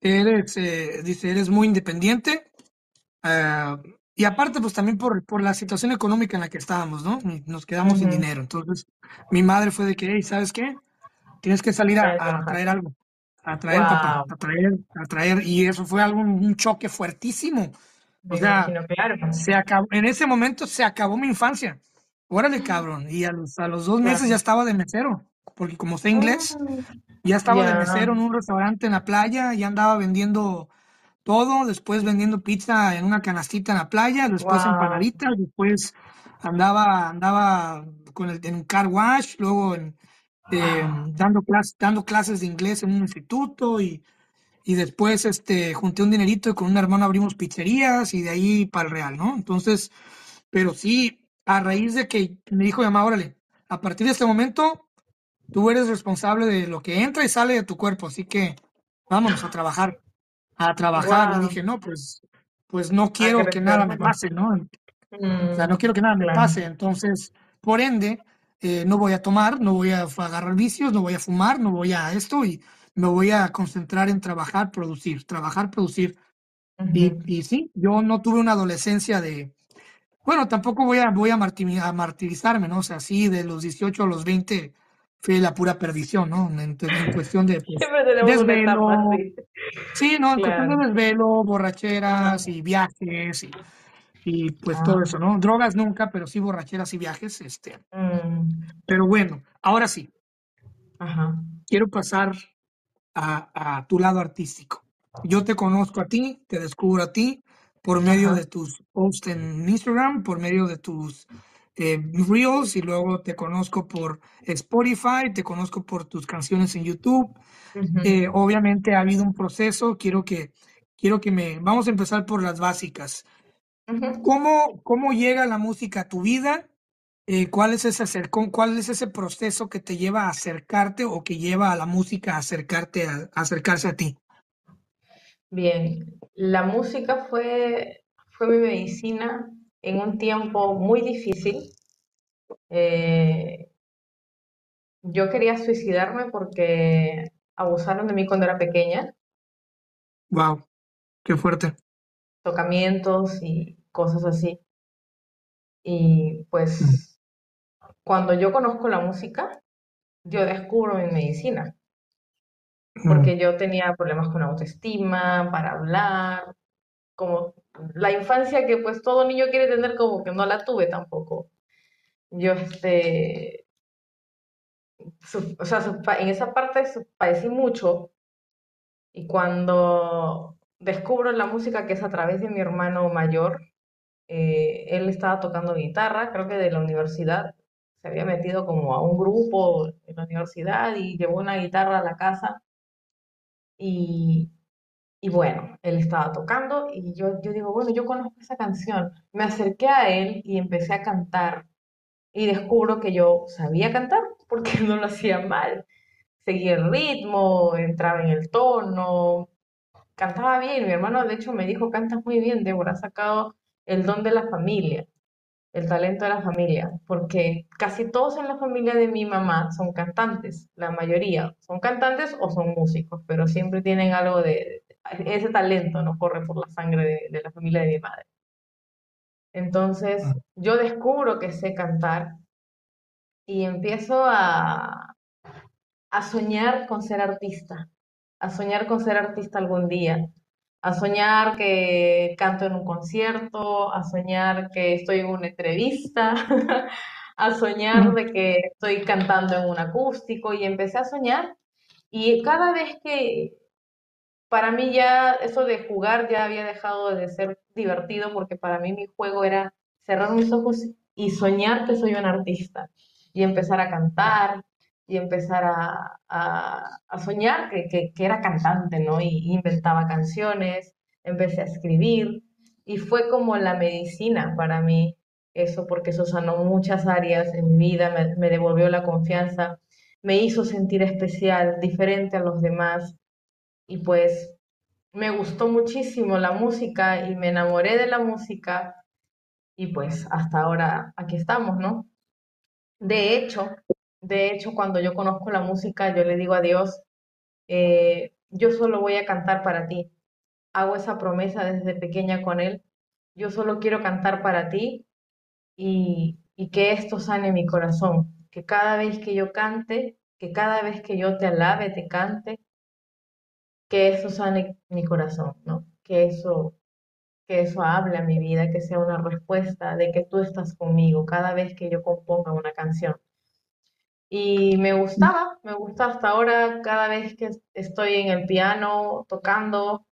Eres, eh, dice, eres muy independiente. Ah, y aparte, pues también por, por la situación económica en la que estábamos, ¿no? Nos quedamos sin dinero. Entonces, mi madre fue de que, hey, ¿sabes qué? Tienes que salir a, traer algo, a traer, papá, a traer, a traer. Y eso fue algo, un choque fuertísimo. o sea, se acabó, en ese momento se acabó mi infancia. Órale, cabrón. Y a los, a los dos meses ya estaba de mesero, porque como sé inglés, ah, ya estaba de mesero en un restaurante en la playa, y andaba vendiendo todo, después vendiendo pizza en una canastita en la playa, después en empanaditas, después andaba, andaba con el, en un car wash, luego en, eh, dando, clases, dando clases de inglés en un instituto y, y después este, junté un dinerito y con un hermano abrimos pizzerías y de ahí para el real, ¿no? Entonces, pero sí, a raíz de que me dijo mi mamá, órale, a partir de este momento, tú eres responsable de lo que entra y sale de tu cuerpo, así que vámonos a trabajar a trabajar. Y dije, no, pues, pues no quiero que, nada me pase, ¿no? o sea, no quiero que nada me pase. Entonces, por ende, eh, no voy a tomar, no voy a agarrar vicios, no voy a fumar, no voy a esto y me voy a concentrar en trabajar, producir, trabajar, producir. y, y, sí, yo no tuve una adolescencia de, bueno, tampoco voy a, voy a, martirizarme, ¿no? O sea, sí, de los 18 a los 20 fue la pura perdición, ¿no? En, cuestión de pues, desvelo. Sí, no, en cuestión de desvelo, borracheras y viajes y, y pues todo ah. eso, ¿no? Drogas nunca, pero sí borracheras y viajes, este. Mm. Pero bueno, ahora sí. Ajá. Quiero pasar a, a, tu lado artístico. Yo te conozco a ti, te descubro a ti por medio de tus posts en Instagram, por medio de tus eh, Reels y luego te conozco por Spotify, te conozco por tus canciones en YouTube. Eh, obviamente ha habido un proceso, quiero que, quiero que me, vamos a empezar por las básicas. ¿Cómo, ¿Cómo llega la música a tu vida? Eh, ¿cuál, es ese, ¿Cuál es ese proceso que te lleva a acercarte o que lleva a la música a acercarte a, acercarse a ti? Bien, la música fue, fue mi medicina en un tiempo muy difícil. Eh, yo quería suicidarme porque abusaron de mí cuando era pequeña. Wow, qué fuerte. Tocamientos y cosas así. Y pues mm. cuando yo conozco la música, yo descubro mi medicina. porque yo tenía problemas con autoestima, para hablar, como la infancia que pues todo niño quiere tener como que no la tuve tampoco. Yo este, o sea, en esa parte padecí mucho y cuando descubro la música que es a través de mi hermano mayor, eh, él estaba tocando guitarra, creo que de la universidad, se había metido como a un grupo en la universidad y llevó una guitarra a la casa y, y bueno, él estaba tocando y yo, yo digo, bueno, yo conozco esa canción. Me acerqué a él y empecé a cantar y descubro que yo sabía cantar porque (laughs) no lo hacía mal. Seguía el ritmo, entraba en el tono, cantaba bien. Mi hermano, de hecho, me dijo, cantas muy bien, Débora, has sacado el don de la familia, el talento de la familia, porque casi todos en la familia de mi mamá son cantantes, la mayoría son cantantes o son músicos, pero siempre tienen algo de, ese talento, no corre por la sangre de, de la familia de mi madre. Entonces, ah. yo descubro que sé cantar y empiezo a, a soñar con ser artista, a soñar con ser artista algún día, a soñar que canto en un concierto, a soñar que estoy en una entrevista, (laughs) a soñar de que estoy cantando en un acústico y empecé a soñar y cada vez que para mí ya eso de jugar ya había dejado de ser divertido porque para mí mi juego era cerrar mis ojos y soñar que soy un artista y empezar a cantar y empezar a, soñar que, era cantante, ¿no? Y, inventaba canciones, empecé a escribir y fue como la medicina para mí eso, porque eso sanó muchas áreas en mi vida, me, me devolvió la confianza, me hizo sentir especial, diferente a los demás y pues me gustó muchísimo la música y me enamoré de la música y pues hasta ahora aquí estamos, ¿no? De hecho, de hecho, cuando yo conozco la música, yo le digo a Dios, eh, yo solo voy a cantar para ti. Hago esa promesa desde pequeña con Él. Yo solo quiero cantar para ti y, y que esto sane mi corazón. Que cada vez que yo cante, que cada vez que yo te alabe, te cante, que eso sane mi corazón, ¿no? Que eso, que eso hable a mi vida, que sea una respuesta de que tú estás conmigo cada vez que yo componga una canción. Y me gustaba, me gusta hasta ahora cada vez que estoy en el piano tocando,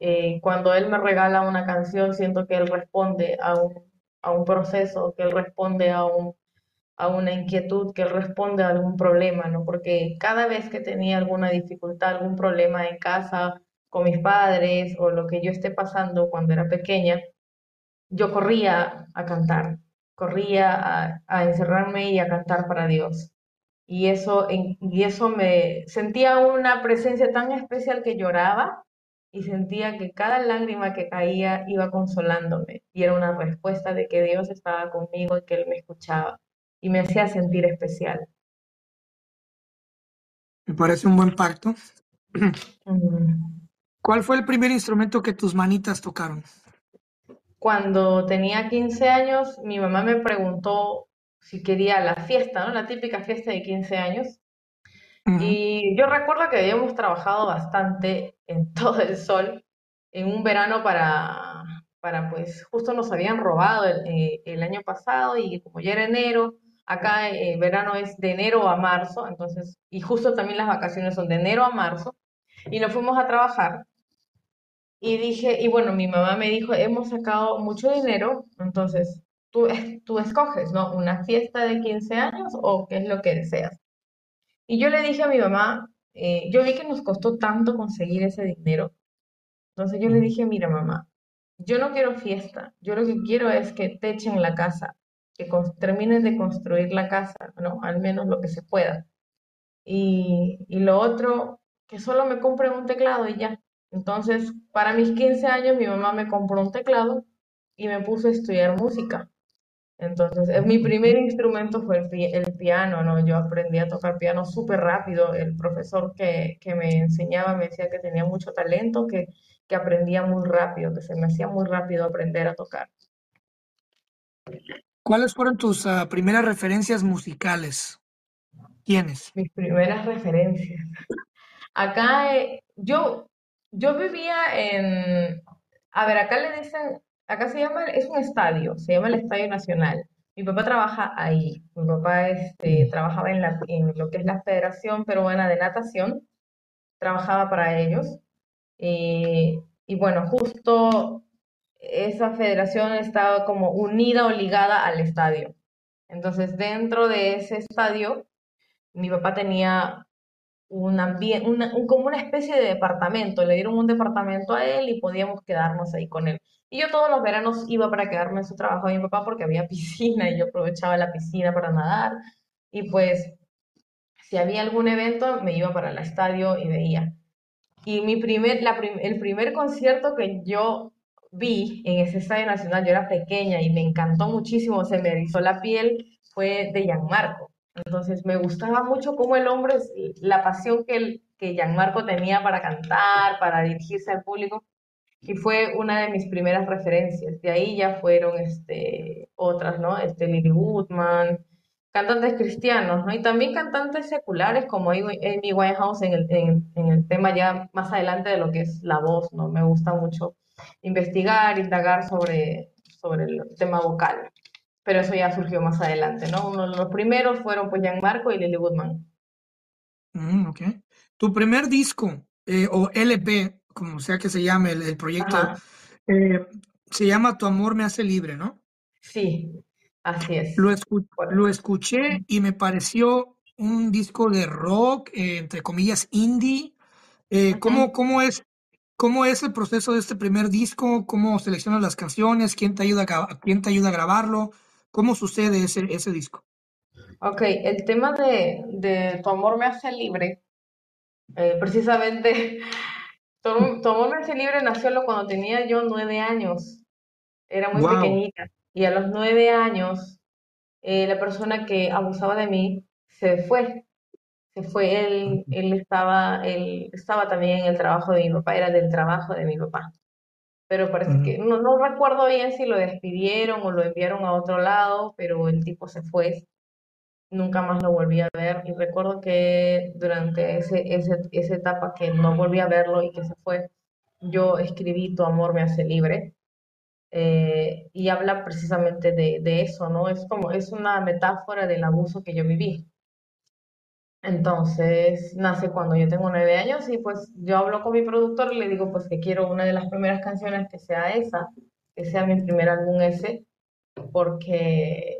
eh, cuando él me regala una canción, siento que él responde a un, a un proceso, que él responde a, un, a una inquietud, que él responde a algún problema, ¿no? Porque cada vez que tenía alguna dificultad, algún problema en casa, con mis padres o lo que yo esté pasando cuando era pequeña, yo corría a cantar corría a, encerrarme y a cantar para Dios. Y eso, y eso me sentía una presencia tan especial que lloraba y sentía que cada lágrima que caía iba consolándome y era una respuesta de que Dios estaba conmigo y que Él me escuchaba y me hacía sentir especial. Me parece un buen pacto. ¿Cuál fue el primer instrumento que tus manitas tocaron? Cuando tenía 15 años, mi mamá me preguntó si quería la fiesta, ¿no? La típica fiesta de 15 años. Y yo recuerdo que habíamos trabajado bastante en (laughs) todo el sol en un verano para, para pues, justo nos habían robado el, eh, año pasado y como ya era enero, acá el eh, verano es de enero a marzo, entonces, y justo también las vacaciones son de enero a marzo, y nos fuimos a trabajar y dije, y bueno, mi mamá me dijo, hemos sacado mucho dinero, entonces tú, tú escoges, ¿no? ¿Una fiesta de 15 años o qué es lo que deseas? Y yo le dije a mi mamá, eh, yo vi que nos costó tanto conseguir ese dinero, entonces yo le dije, mira mamá, yo no quiero fiesta, yo lo que quiero es que te echen la casa, que terminen de construir la casa, ¿no? Al menos lo que se pueda. Y, y lo otro, que solo me compren un teclado y ya. Entonces, para mis 15 años, mi mamá me compró un teclado y me puso a estudiar música. Entonces, eh, mi primer instrumento fue el, piano, ¿no? Yo aprendí a tocar piano súper rápido. El profesor que, me enseñaba me decía que tenía mucho talento, que, que aprendía muy rápido, que se me hacía muy rápido aprender a tocar. ¿Cuáles fueron tus ah, primeras referencias musicales? ¿Quiénes? Mis primeras referencias. Acá eh, yo, yo vivía en, a ver, acá le dicen, acá se llama, es un estadio, se llama el Estadio Nacional. Mi papá trabaja ahí. Mi papá este, trabajaba en, la, en lo que es la Federación Peruana de Natación. Trabajaba para ellos. Eh, y bueno, justo esa federación estaba como unida o ligada al estadio. Entonces, dentro de ese estadio, mi papá tenía un ambiente, como una especie de departamento. Le dieron un departamento a él y podíamos quedarnos ahí con él. Y yo todos los veranos iba para quedarme en su trabajo de mi papá porque había (laughs) piscina y yo aprovechaba la piscina para nadar. Y pues, si había algún evento, me iba para el estadio y veía. Y mi primer, el primer concierto que yo vi en ese estadio nacional, yo era pequeña y me encantó muchísimo, se me erizó la piel, fue de Gianmarco. Entonces me gustaba mucho cómo el hombre, la pasión que, el, que Gianmarco tenía para cantar, para dirigirse al público, y fue una de mis primeras referencias. De ahí ya fueron este, otras, ¿no? Este, Lily Woodman, cantantes cristianos, ¿no? Y también cantantes seculares como Amy Winehouse en el, en, en el tema ya más adelante de lo que es la voz, ¿no? Me gusta mucho investigar, indagar sobre, sobre el tema vocal. Pero eso ya surgió más adelante, ¿no? Uno de los primeros fueron pues Marco y Lily Woodman. Mm, ok. Tu primer disco, eh, o LP, como sea que se llame el, proyecto, eh, se llama Tu amor me hace libre, ¿no? Sí, así es. Lo, lo escuché y me pareció un disco de rock, eh, entre comillas, indie. ¿cómo, ¿Cómo es ¿Cómo es el proceso de este primer disco? ¿Cómo seleccionas las canciones? ¿Quién te ayuda a, quién te ayuda a grabarlo? ¿Cómo sucede ese, ese disco? Ok, el tema de, de Tu amor me hace libre, eh, precisamente, (laughs) tu, amor me hace libre nació cuando tenía yo nueve años. Era muy pequeñita. Y a los nueve años, eh, la persona que abusaba de mí se fue se fue él, él estaba, él estaba también en el trabajo de mi papá, era del trabajo de mi papá. Pero parece que, no, no recuerdo bien si lo despidieron o lo enviaron a otro lado, pero el tipo se fue, nunca más lo volví a ver. Y recuerdo que durante ese, ese, esa etapa que no volví a verlo y que se fue, yo escribí Tu amor me hace libre. Eh, y habla precisamente de, de eso, ¿no? Es como, es una metáfora del abuso que yo viví. Entonces nace cuando yo tengo nueve años y pues yo hablo con mi productor y le digo pues que quiero una de las primeras canciones que sea esa, que sea mi primer álbum ese, porque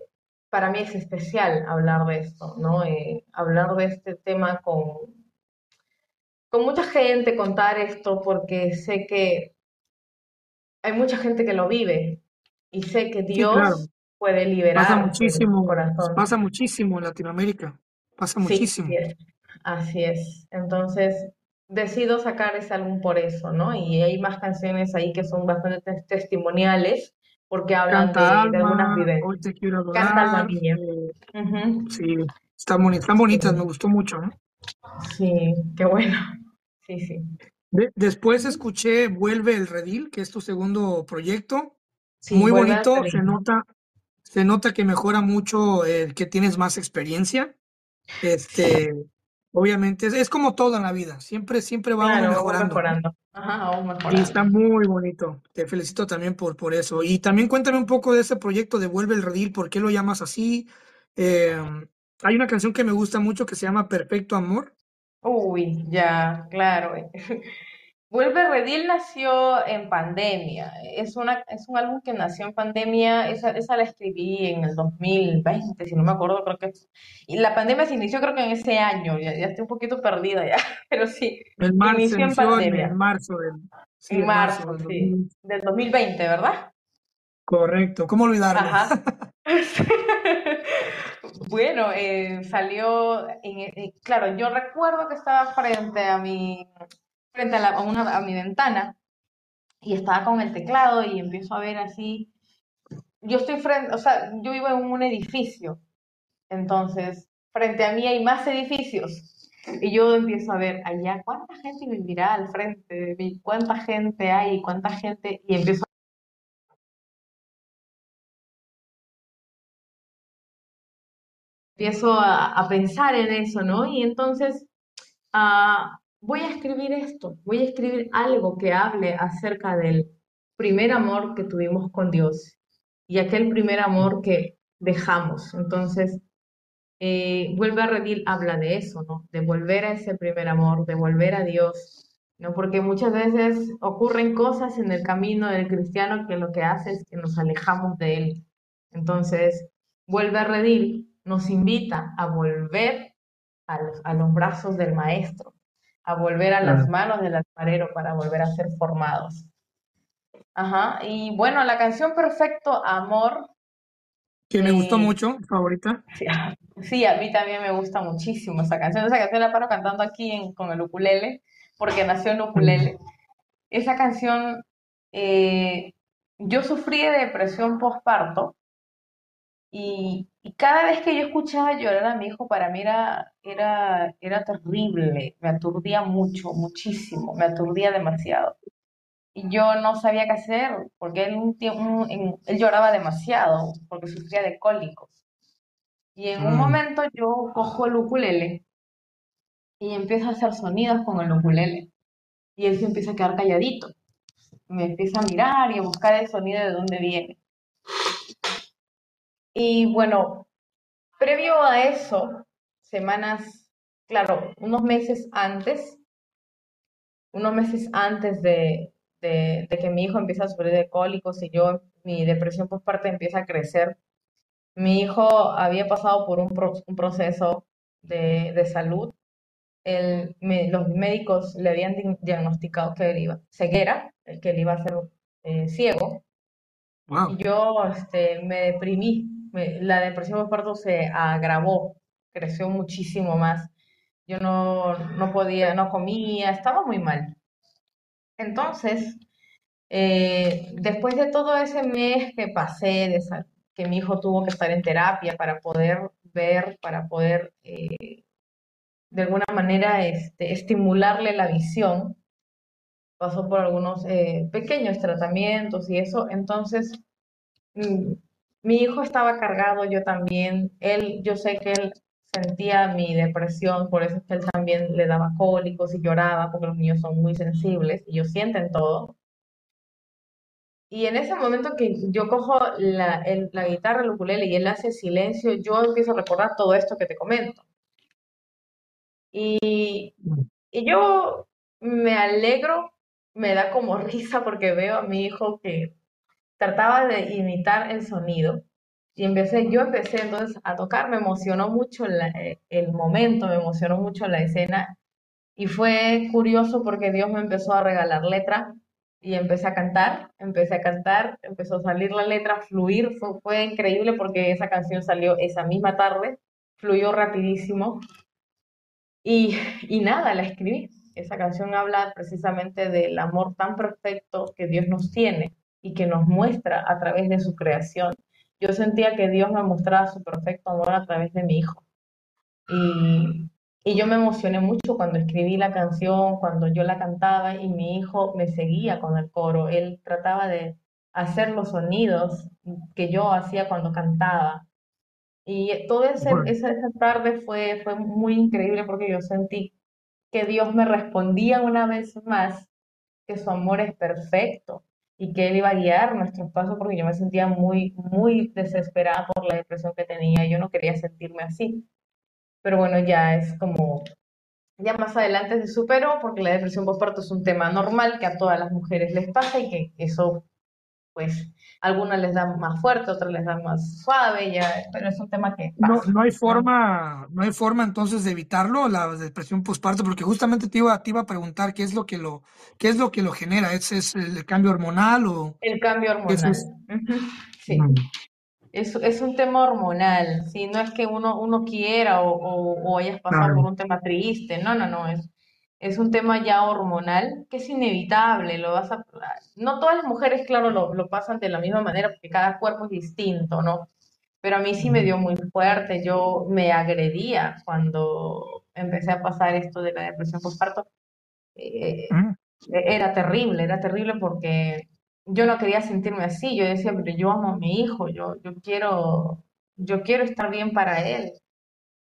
para mí es especial hablar de esto, ¿no? Eh, hablar de este tema con, con mucha gente, contar esto, porque sé que hay mucha gente que lo vive y sé que Dios puede liberar pasa muchísimo, corazón. Pasa muchísimo en Latinoamérica. Pasa muchísimo. así es. Entonces, decido sacar ese álbum por eso, ¿no? Y hay más canciones ahí que son bastante testimoniales porque hablan de, algunas vivencias. Hoy te quiero Canta eh, Sí, están, bonitas, me gustó mucho, ¿no? Sí, qué bueno. Sí, sí. después escuché Vuelve el Redil, que es tu segundo proyecto. Muy bonito, se nota, se nota que mejora mucho el que tienes más experiencia. Este, obviamente, es, como todo en la vida, siempre, siempre va mejorando. Y está muy bonito. Te felicito también por, por eso. Y también cuéntame un poco de ese proyecto de Vuelve el Redil, ¿por qué lo llamas así? Em, hay una canción que me gusta mucho que se llama Perfecto Amor. Uy, ya, claro. (laughs) Vuelve Redil nació en pandemia. Es, una, es un álbum que nació en pandemia. Esa, esa la escribí en el 2020, si no me acuerdo, creo que. Y la pandemia se inició, creo que en ese año. Ya, ya estoy un poquito perdida ya, (laughs) pero sí. En marzo, inició en pandemia. En marzo del, sí, en marzo, sí, del 2020, ¿verdad? Correcto. ¿Cómo olvidarlo? Ajá. (laughs) (laughs) bueno, eh, salió. En, claro, yo recuerdo que estaba frente a mi frente a, la, una, a mi ventana y estaba con el teclado y empiezo a ver así. Yo estoy frente, o sea, yo vivo en un edificio, entonces frente a mí hay más edificios. Y yo empiezo a ver allá cuánta gente vivirá al frente de mí, cuánta gente hay, cuánta gente, y empiezo empiezo a, a pensar en eso, ¿no? Y entonces, uh, voy a escribir esto, voy a escribir algo que hable acerca del primer amor que tuvimos con Dios y aquel primer amor que dejamos. Entonces, eh, vuelve a Redil, habla de eso, ¿no? De volver a ese primer amor, de volver a Dios, ¿no? Porque muchas veces ocurren cosas en el camino del cristiano que lo que hace es que nos alejamos de él. Entonces, vuelve a Redil, nos invita a volver a los, a los brazos del maestro, a volver a las manos del alfarero para volver a ser formados. Ajá, y bueno, la canción Perfecto Amor. Que me gustó eh, mucho, favorita. Sí, (laughs) a mí también me gusta muchísimo esa canción. Esa canción la paro cantando aquí con el ukulele, porque nació en ukulele. Esa canción, eh, yo sufrí de depresión postparto y, y, cada vez que yo escuchaba llorar a mi hijo, para mí era, era, era terrible, me aturdía mucho, muchísimo, me aturdía demasiado y yo no sabía qué hacer porque él, un, él lloraba demasiado porque sufría de cólicos. Y en un mm. momento yo cojo el ukulele y empiezo a hacer sonidos con el ukulele. Y él se empieza a quedar calladito. Me empieza a mirar y a buscar el sonido de dónde viene. Y bueno, previo a eso, semanas, claro, unos meses antes, unos meses antes de, de, que mi hijo empieza a sufrir de cólicos y yo, mi depresión postparto empieza a crecer. Mi hijo había pasado por un, un proceso de, de salud. El, los médicos le habían diagnosticado que él iba ceguera, que él iba a ser eh, ciego. Y yo este, me deprimí. La depresión postparto se agravó, creció muchísimo más. Yo no, no podía, no comía, estaba muy mal. Entonces, eh, después de todo ese mes que pasé, que mi hijo tuvo que estar en terapia para poder ver, para poder eh, de alguna manera este, estimularle la visión, pasó por algunos eh, pequeños tratamientos y eso, entonces mm, mi hijo estaba cargado, yo también, él, yo sé que él sentía mi depresión, por eso es que él también le daba cólicos y lloraba, porque los niños son muy sensibles y ellos sienten todo. Y en ese momento que yo cojo la, la guitarra, el ukulele y él hace silencio, yo empiezo a recordar todo esto que te comento. Y, y yo me alegro, me da como (laughs) risa porque veo a mi hijo que trataba de imitar el sonido y empecé, yo empecé entonces a tocar, me emocionó mucho eh, el momento, me emocionó mucho la escena y fue curioso porque Dios me empezó a regalar letra y empecé a cantar, empecé a cantar, empezó a salir la letra, fluir, fue, fue increíble porque esa canción salió esa misma tarde, fluyó rapidísimo y, y nada, la escribí. Esa canción habla precisamente del amor tan perfecto que Dios nos tiene y que nos muestra a través de su creación yo sentía que Dios me mostraba su perfecto amor a través de mi hijo. Y, y yo me emocioné mucho cuando escribí la canción, cuando yo la cantaba y mi hijo me seguía con el coro. Él trataba de hacer los sonidos que yo hacía cuando cantaba. Y toda esa, esa, tarde fue, fue muy increíble porque yo sentí que Dios me respondía una vez más que su amor es perfecto y que él iba a guiar nuestros pasos porque yo me sentía muy, muy desesperada por la depresión que tenía yo no quería sentirme así. Pero bueno, ya es como, ya más adelante se superó porque la depresión postparto es un tema normal que a todas las mujeres les pasa y que eso pues algunas les dan más fuerte, otras les dan más suave, ya, pero es un tema que no, no hay forma, no hay forma entonces de evitarlo, la depresión postparto, porque justamente te iba, te iba a preguntar qué es lo que lo, qué es lo que lo genera, ¿es, es el cambio hormonal o el cambio hormonal? Sí. Mm. Es, es, un tema hormonal, ¿sí? no es que uno, uno quiera o, o, hayas pasado por un tema triste, no, no, no, es, es un tema ya hormonal que es inevitable, lo vas a... No todas las mujeres, claro, lo, lo pasan de la misma manera porque cada cuerpo es distinto, ¿no? Pero a mí sí me dio muy fuerte, yo me agredía cuando empecé a pasar esto de la depresión postparto. Eh, mm. era terrible, era terrible porque yo no quería sentirme así, yo decía, pero yo amo a mi hijo, yo, yo quiero, yo quiero estar bien para él.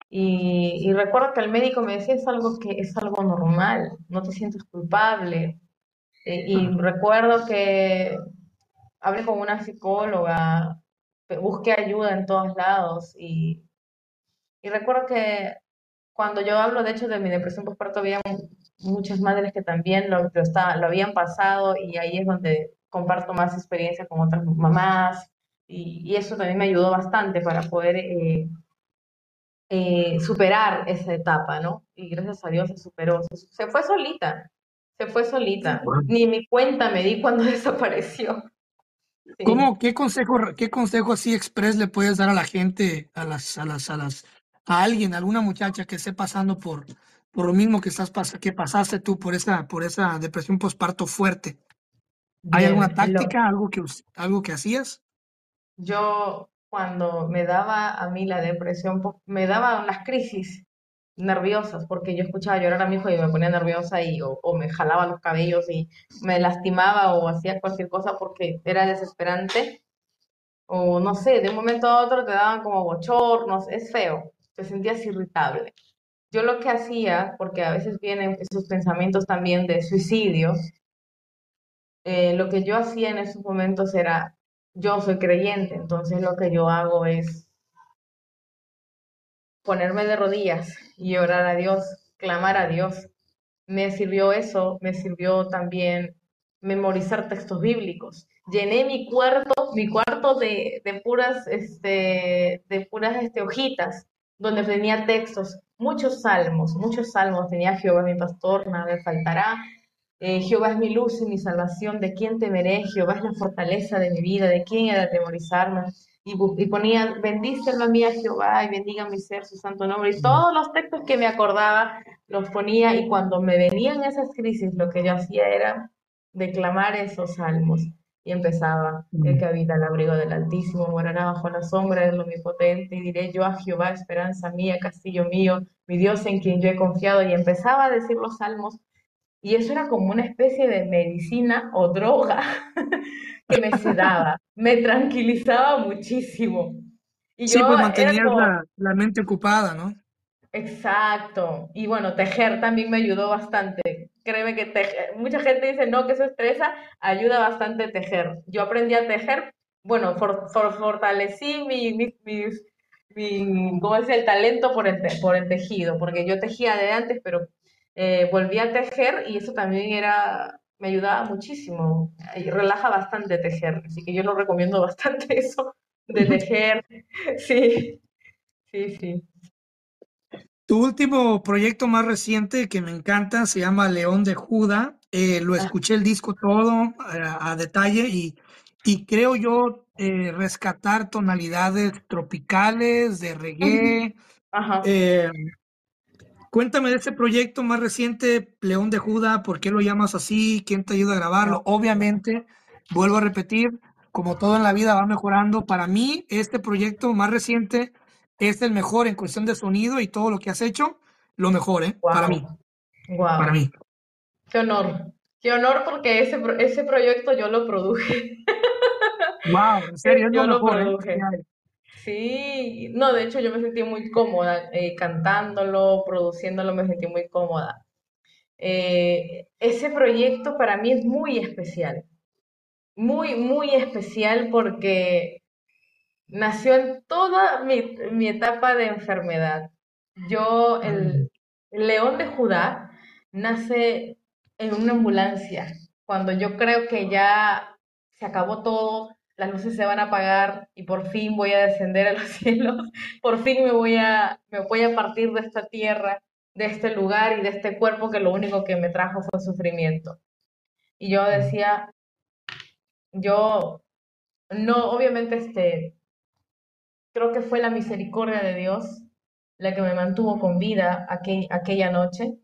Y, recuerdo que el médico me decía, es algo que es algo normal, no te sientes culpable. E, y recuerdo que hablé con una psicóloga, busqué ayuda en todos lados y, y recuerdo que cuando yo hablo, de hecho, de mi depresión postparto, había muchas madres que también lo, lo, lo habían pasado y ahí es donde comparto más experiencia con otras mamás y, y eso también me ayudó bastante para poder eh, eh, superar esa etapa, ¿no? Y gracias a Dios se superó, se, fue solita, se fue solita, ni mi cuenta me di cuando (laughs) desapareció. ¿Cómo, qué consejo, qué consejo así express le puedes dar a la gente, a las, a las, a las, a alguien, a alguna muchacha que esté pasando por, por lo mismo que estás que pasaste tú por esa, por esa depresión postparto fuerte? ¿Hay alguna táctica, algo que, algo que hacías? Yo cuando me daba a mí la depresión, me daba unas crisis nerviosas porque yo escuchaba llorar a mi hijo y me ponía nerviosa y o, me jalaba los cabellos y me lastimaba o hacía cualquier cosa porque era desesperante o no sé, de un momento a otro te daban como bochornos, es feo, te sentías irritable. Yo lo que hacía, porque a veces vienen esos pensamientos también de suicidio, eh, lo que yo hacía en esos momentos era yo soy creyente, entonces lo que yo hago es ponerme de rodillas y orar a Dios, clamar a Dios. Me sirvió eso, me sirvió también memorizar textos bíblicos. Llené mi cuarto, mi cuarto de, de puras, este, de puras este, hojitas, donde tenía textos, muchos salmos, muchos salmos. Tenía Jehová mi pastor, nada me faltará. Eh, Jehová es mi luz y mi salvación, ¿de quién temeré? Jehová es la fortaleza de mi vida, ¿de quién he de atemorizarme? Y, y ponía, bendícelo a mí a Jehová y bendiga mi ser su santo nombre. Y todos los textos que me acordaba los ponía y cuando me venían esas crisis, lo que yo hacía era declamar esos salmos. Y empezaba, el que habita el abrigo del Altísimo morará bajo la sombra del Omnipotente y diré yo a Jehová, esperanza mía, castillo mío, mi Dios en quien yo he confiado. Y empezaba a decir los salmos y eso era como una especie de medicina o droga (laughs) que me sedaba, me tranquilizaba muchísimo. Y sí, pues mantenías la, mente ocupada, ¿no? Exacto. Y bueno, tejer también me ayudó bastante. Créeme que tejer, mucha gente dice no, que eso estresa, ayuda bastante tejer. Yo aprendí a tejer, bueno, fortalecí mi, mi, mi, ¿cómo es? el talento por el, por el tejido, porque yo tejía de antes, pero eh, volví a tejer y eso también era, me ayudaba muchísimo y relaja bastante tejer, así que yo lo recomiendo (laughs) bastante eso de tejer, sí, sí, sí. Tu último proyecto más reciente que me encanta se llama León de Judá. Eh, lo ah. escuché el disco todo a, detalle y, y, creo yo eh, rescatar tonalidades tropicales de reggae. Ajá. Cuéntame de ese proyecto más reciente, León de Judá, ¿por qué lo llamas así? ¿Quién te ayuda a grabarlo? Obviamente, vuelvo a repetir, como todo en la vida va mejorando. Para mí, este proyecto más reciente es el mejor en cuestión de sonido y todo lo que has hecho, lo mejor, ¿eh? Para mí. Wow. Para mí. Qué honor. Qué honor porque ese, ese proyecto yo lo produje. Wow, en serio, yo lo, ¿eh? produje. Sí, no, de hecho yo me sentí muy cómoda eh, cantándolo, produciéndolo, me sentí muy cómoda. Eh, ese proyecto para mí es muy especial, muy, muy especial porque nació en toda mi, mi etapa de enfermedad. Yo, el, el León de Judá, nace en una ambulancia, cuando yo creo que ya se acabó todo, las luces se van a apagar y por fin voy a descender a los (laughs) cielos, por fin me voy a, me voy a partir de esta tierra, de este lugar y de este cuerpo que lo único que me trajo fue sufrimiento. Y yo decía, yo no, obviamente este, creo que fue la misericordia de Dios la que me mantuvo con vida aquella noche,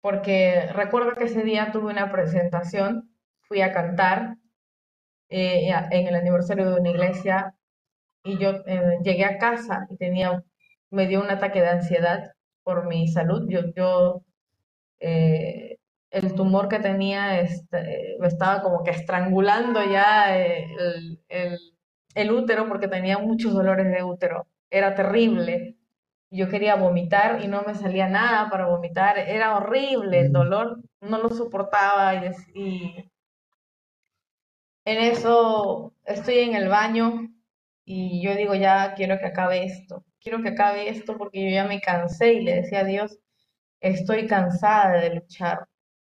porque recuerdo que ese día tuve una presentación, fui a cantar eh, en el aniversario de una iglesia y yo eh, llegué a casa y tenía, me dio un ataque de ansiedad por mi salud. Yo, yo eh, el tumor que tenía este, me estaba como que estrangulando ya el, el, el útero porque tenía muchos dolores de útero. Era terrible. yo quería vomitar y no me salía nada para vomitar, era horrible el dolor, no lo soportaba y, y en eso estoy en el baño y yo digo, ya quiero que acabe esto, quiero que acabe esto porque yo ya me cansé y le decía a Dios, estoy cansada de luchar,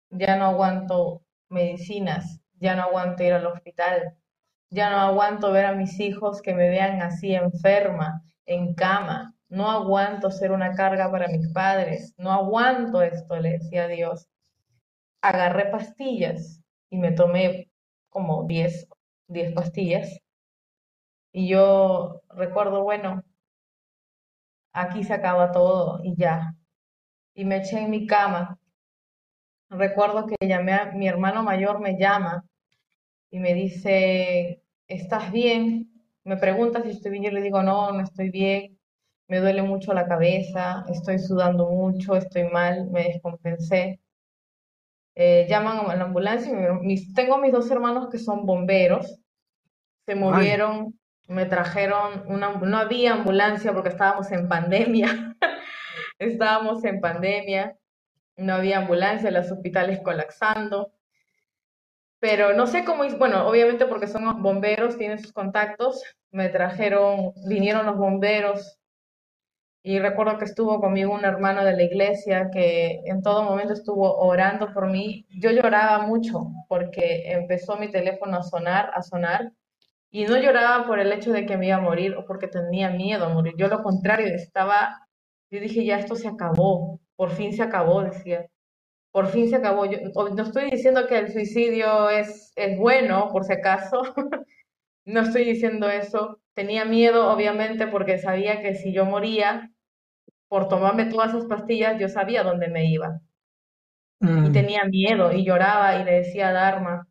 ya no aguanto medicinas, ya no aguanto ir al hospital, ya no aguanto ver a mis hijos que me vean así enferma, en cama, no aguanto ser una carga para mis padres, no aguanto esto, le decía a Dios. Agarré pastillas y me tomé como 10, 10 pastillas. Y yo recuerdo, bueno, aquí se acaba todo y ya. Y me eché en mi cama. Recuerdo que llamé a mi hermano mayor, me llama y me dice, ¿estás bien? Me pregunta si estoy bien, yo le digo, no, no estoy bien, me duele mucho la cabeza, estoy sudando mucho, estoy mal, me descompensé. Eh, llaman a la ambulancia, mis, tengo mis dos hermanos que son bomberos, se movieron, me trajeron, una, no había ambulancia porque estábamos en pandemia, (laughs) estábamos en pandemia, no había ambulancia, los hospitales colapsando. Pero no sé cómo, bueno, obviamente porque son bomberos, tienen sus contactos, me trajeron, vinieron los bomberos, y recuerdo que estuvo conmigo un hermano de la iglesia que en todo momento estuvo orando por mí. Yo lloraba mucho porque empezó mi teléfono a sonar, a sonar, y no lloraba por el hecho de que me iba a morir o porque tenía miedo a morir. Yo lo contrario, estaba, yo dije, ya esto se acabó, por fin se acabó, decía. Por fin se acabó. Yo no estoy diciendo que el suicidio es, es bueno, por si acaso. (laughs) no estoy diciendo eso. Tenía miedo, obviamente, porque sabía que si yo moría, por tomarme todas esas pastillas, yo sabía dónde me iba. Y mm. tenía miedo y lloraba y le decía a Dharma,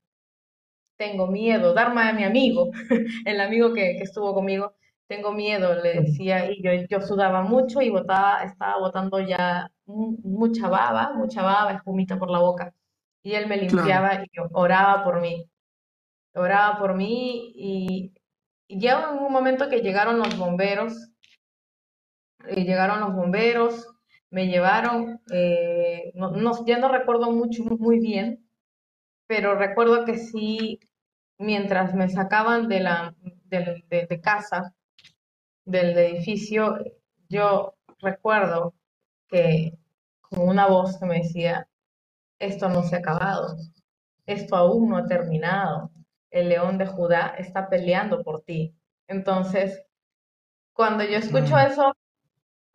tengo miedo. Dharma es mi amigo, (laughs) el amigo que, que, estuvo conmigo, tengo miedo, le decía, y yo, yo sudaba mucho y botaba, estaba botando ya mucha baba, mucha baba, espumita por la boca. Y él me limpiaba y oraba por mí. Oraba por mí y ya en un momento que llegaron los bomberos eh, llegaron los bomberos, me llevaron, eh, no, ya no recuerdo mucho, muy bien, pero recuerdo que sí, mientras me sacaban de, la, de, casa, del edificio, yo recuerdo que como una voz que me decía, esto no se ha acabado, esto aún no ha terminado, el león de Judá está peleando por ti. Entonces, cuando yo escucho mm. eso,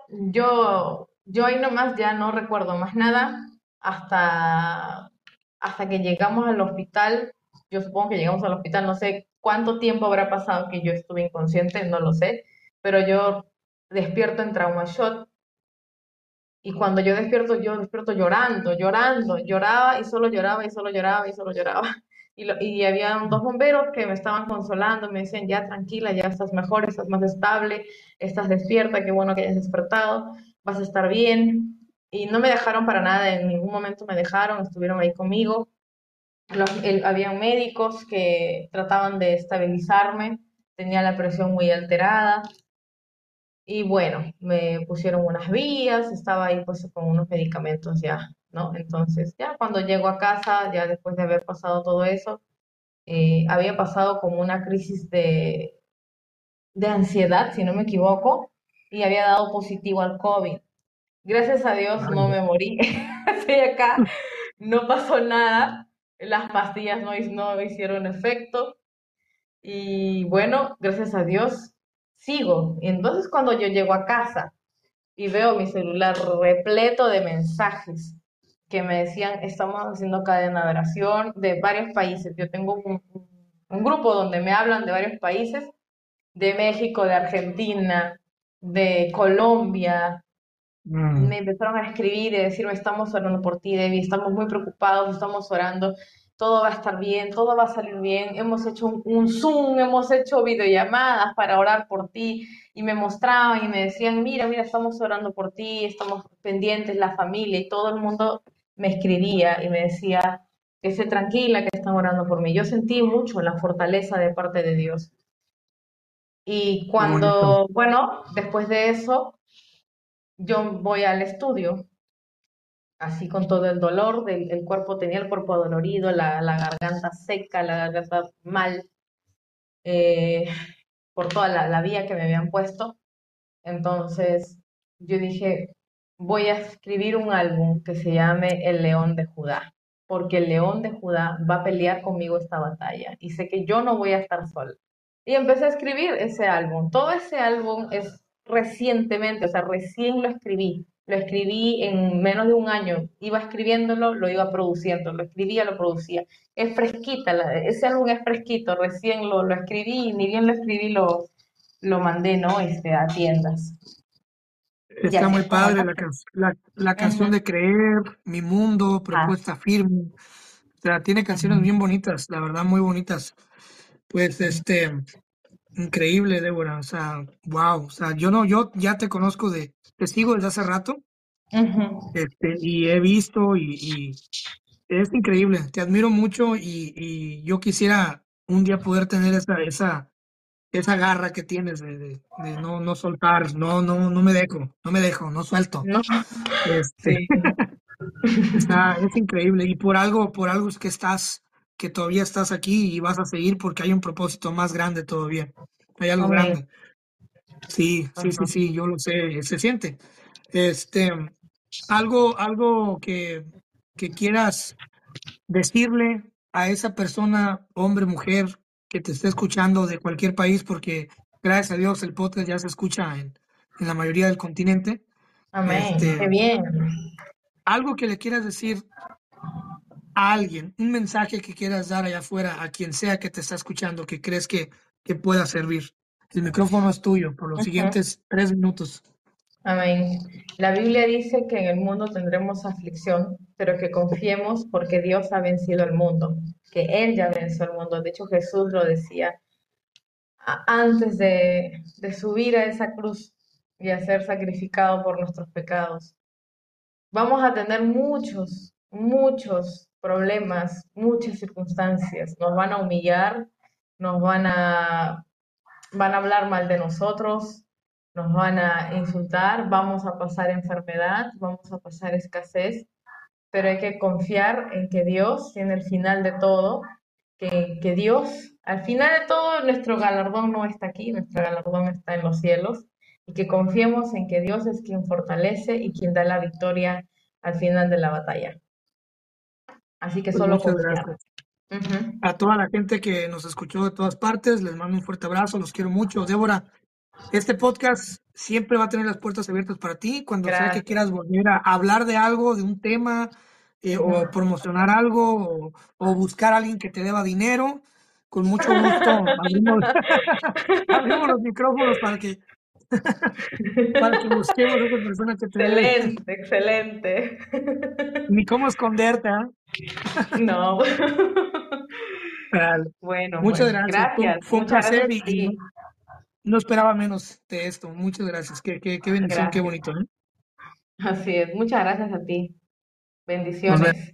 yo, yo ahí nomás ya no recuerdo más nada hasta, hasta que llegamos al hospital. Yo supongo que llegamos al hospital, no sé cuánto tiempo habrá pasado que yo estuve inconsciente, no lo sé, pero yo despierto en trauma shot y cuando yo despierto, yo despierto llorando, llorando, lloraba y solo lloraba y solo lloraba y solo lloraba. Y, había dos bomberos que me estaban consolando, me decían, ya tranquila, ya estás mejor, estás más estable, estás despierta, qué bueno que hayas despertado, vas a estar bien. Y no me dejaron para nada, en ningún momento me dejaron, estuvieron ahí conmigo. Los, había médicos que trataban de estabilizarme, tenía la presión muy alterada. Y bueno, me pusieron unas vías, estaba ahí pues con unos medicamentos ya ¿no? Entonces, ya cuando llego a casa, ya después de haber pasado todo eso, eh, había pasado como una crisis de, de ansiedad, si no me equivoco, y había dado positivo al COVID. Gracias a Dios no me morí. (laughs) Estoy acá, no pasó nada, las pastillas no, no hicieron efecto. Y bueno, gracias a Dios sigo. Y entonces cuando yo llego a casa y veo mi celular repleto de mensajes que me decían, estamos haciendo cadena de oración de varios países. Yo tengo un, grupo donde me hablan de varios países, de México, de Argentina, de Colombia. Mm. Me empezaron a escribir y decirme, estamos orando por ti, Debbie, estamos muy preocupados, estamos orando, todo va a estar bien, todo va a salir bien. Hemos hecho un, un Zoom, hemos hecho videollamadas para orar por ti y me mostraban y me decían, mira, mira, estamos orando por ti, estamos pendientes, la familia y todo el mundo me escribía y me decía que esté tranquila, que están orando por mí. Yo sentí mucho la fortaleza de parte de Dios. Y cuando, bueno, después de eso, yo voy al estudio, así con todo el dolor, del, el cuerpo tenía el cuerpo dolorido, la, garganta seca, la garganta mal, eh, por toda la, la vía que me habían puesto. Entonces yo dije, voy a escribir un álbum que se llame El León de Judá, porque el León de Judá va a pelear conmigo esta batalla y sé que yo no voy a estar sola. Y empecé a escribir ese álbum. Todo ese álbum es recientemente, o sea, recién lo escribí. Lo escribí en menos de un año. Iba escribiéndolo, lo iba produciendo. Lo escribía, lo producía. Es fresquita, ese álbum es fresquito. Recién lo, lo escribí y ni bien lo escribí, lo, lo mandé, ¿no? Este, a tiendas. Está muy padre la, la, canción de Creer, Mi Mundo, ah. Propuesta Firme. O sea, tiene canciones bien bonitas, la verdad, muy bonitas. Pues, este, increíble, Débora. O sea, wow. O sea, yo no, yo ya te conozco de, te sigo desde hace rato. este, y he visto y, es increíble. Te admiro mucho y, y yo quisiera un día poder tener esa, esa, esa garra que tienes de, no, no soltar, no, no, no me dejo, no me dejo, no suelto. Este, (laughs) es increíble. Y por algo, por algo es que estás, que todavía estás aquí y vas a seguir porque hay un propósito más grande todavía. Hay algo grande. Sí, sí, sí, sí, yo lo sé, se siente. Este, algo, algo que, que quieras decirle a esa persona, hombre, mujer, que te esté escuchando de cualquier país, porque gracias a Dios el podcast ya se escucha en, en la mayoría del continente. Amén, este, qué bien. Algo que le quieras decir a alguien, un mensaje que quieras dar allá afuera, a quien sea que te está escuchando, que crees que, que pueda servir. El micrófono es tuyo por los siguientes tres minutos. Amén. La Biblia dice que en el mundo tendremos aflicción, pero que confiemos porque Dios ha vencido el mundo, que Él ya venció el mundo. De hecho, Jesús lo decía antes de, de subir a esa cruz y a ser sacrificado por nuestros pecados. Vamos a tener muchos, muchos problemas, muchas circunstancias. Nos van a humillar, nos van a, van a hablar mal de nosotros, nos van a insultar, vamos a pasar enfermedad, vamos a pasar escasez, pero hay que confiar en que Dios tiene el final de todo, que, que Dios, al final de todo, nuestro galardón no está aquí, nuestro galardón está en los cielos, y que confiemos en que Dios es quien fortalece y quien da la victoria al final de la batalla. Así que pues solo confiamos. A toda la gente que nos escuchó de todas partes, les mando un fuerte abrazo, los quiero mucho. Débora, este podcast siempre va a tener las puertas abiertas para ti cuando sea que quieras volver a hablar de algo, de un tema, eh, o promocionar algo, o, buscar a alguien que te deba dinero. Con mucho gusto (laughs) (laughs) abrimos, los micrófonos para que, (laughs) para que busquemos a esa persona que te Excelente, excelente. Ni cómo esconderte, ¿ah? No. Bueno, muchas pues, gracias. Fue, un placer y, no esperaba menos de esto. Muchas gracias. Qué, qué, qué bendición, qué bonito. ¿eh? Así es. Muchas gracias a ti. Bendiciones.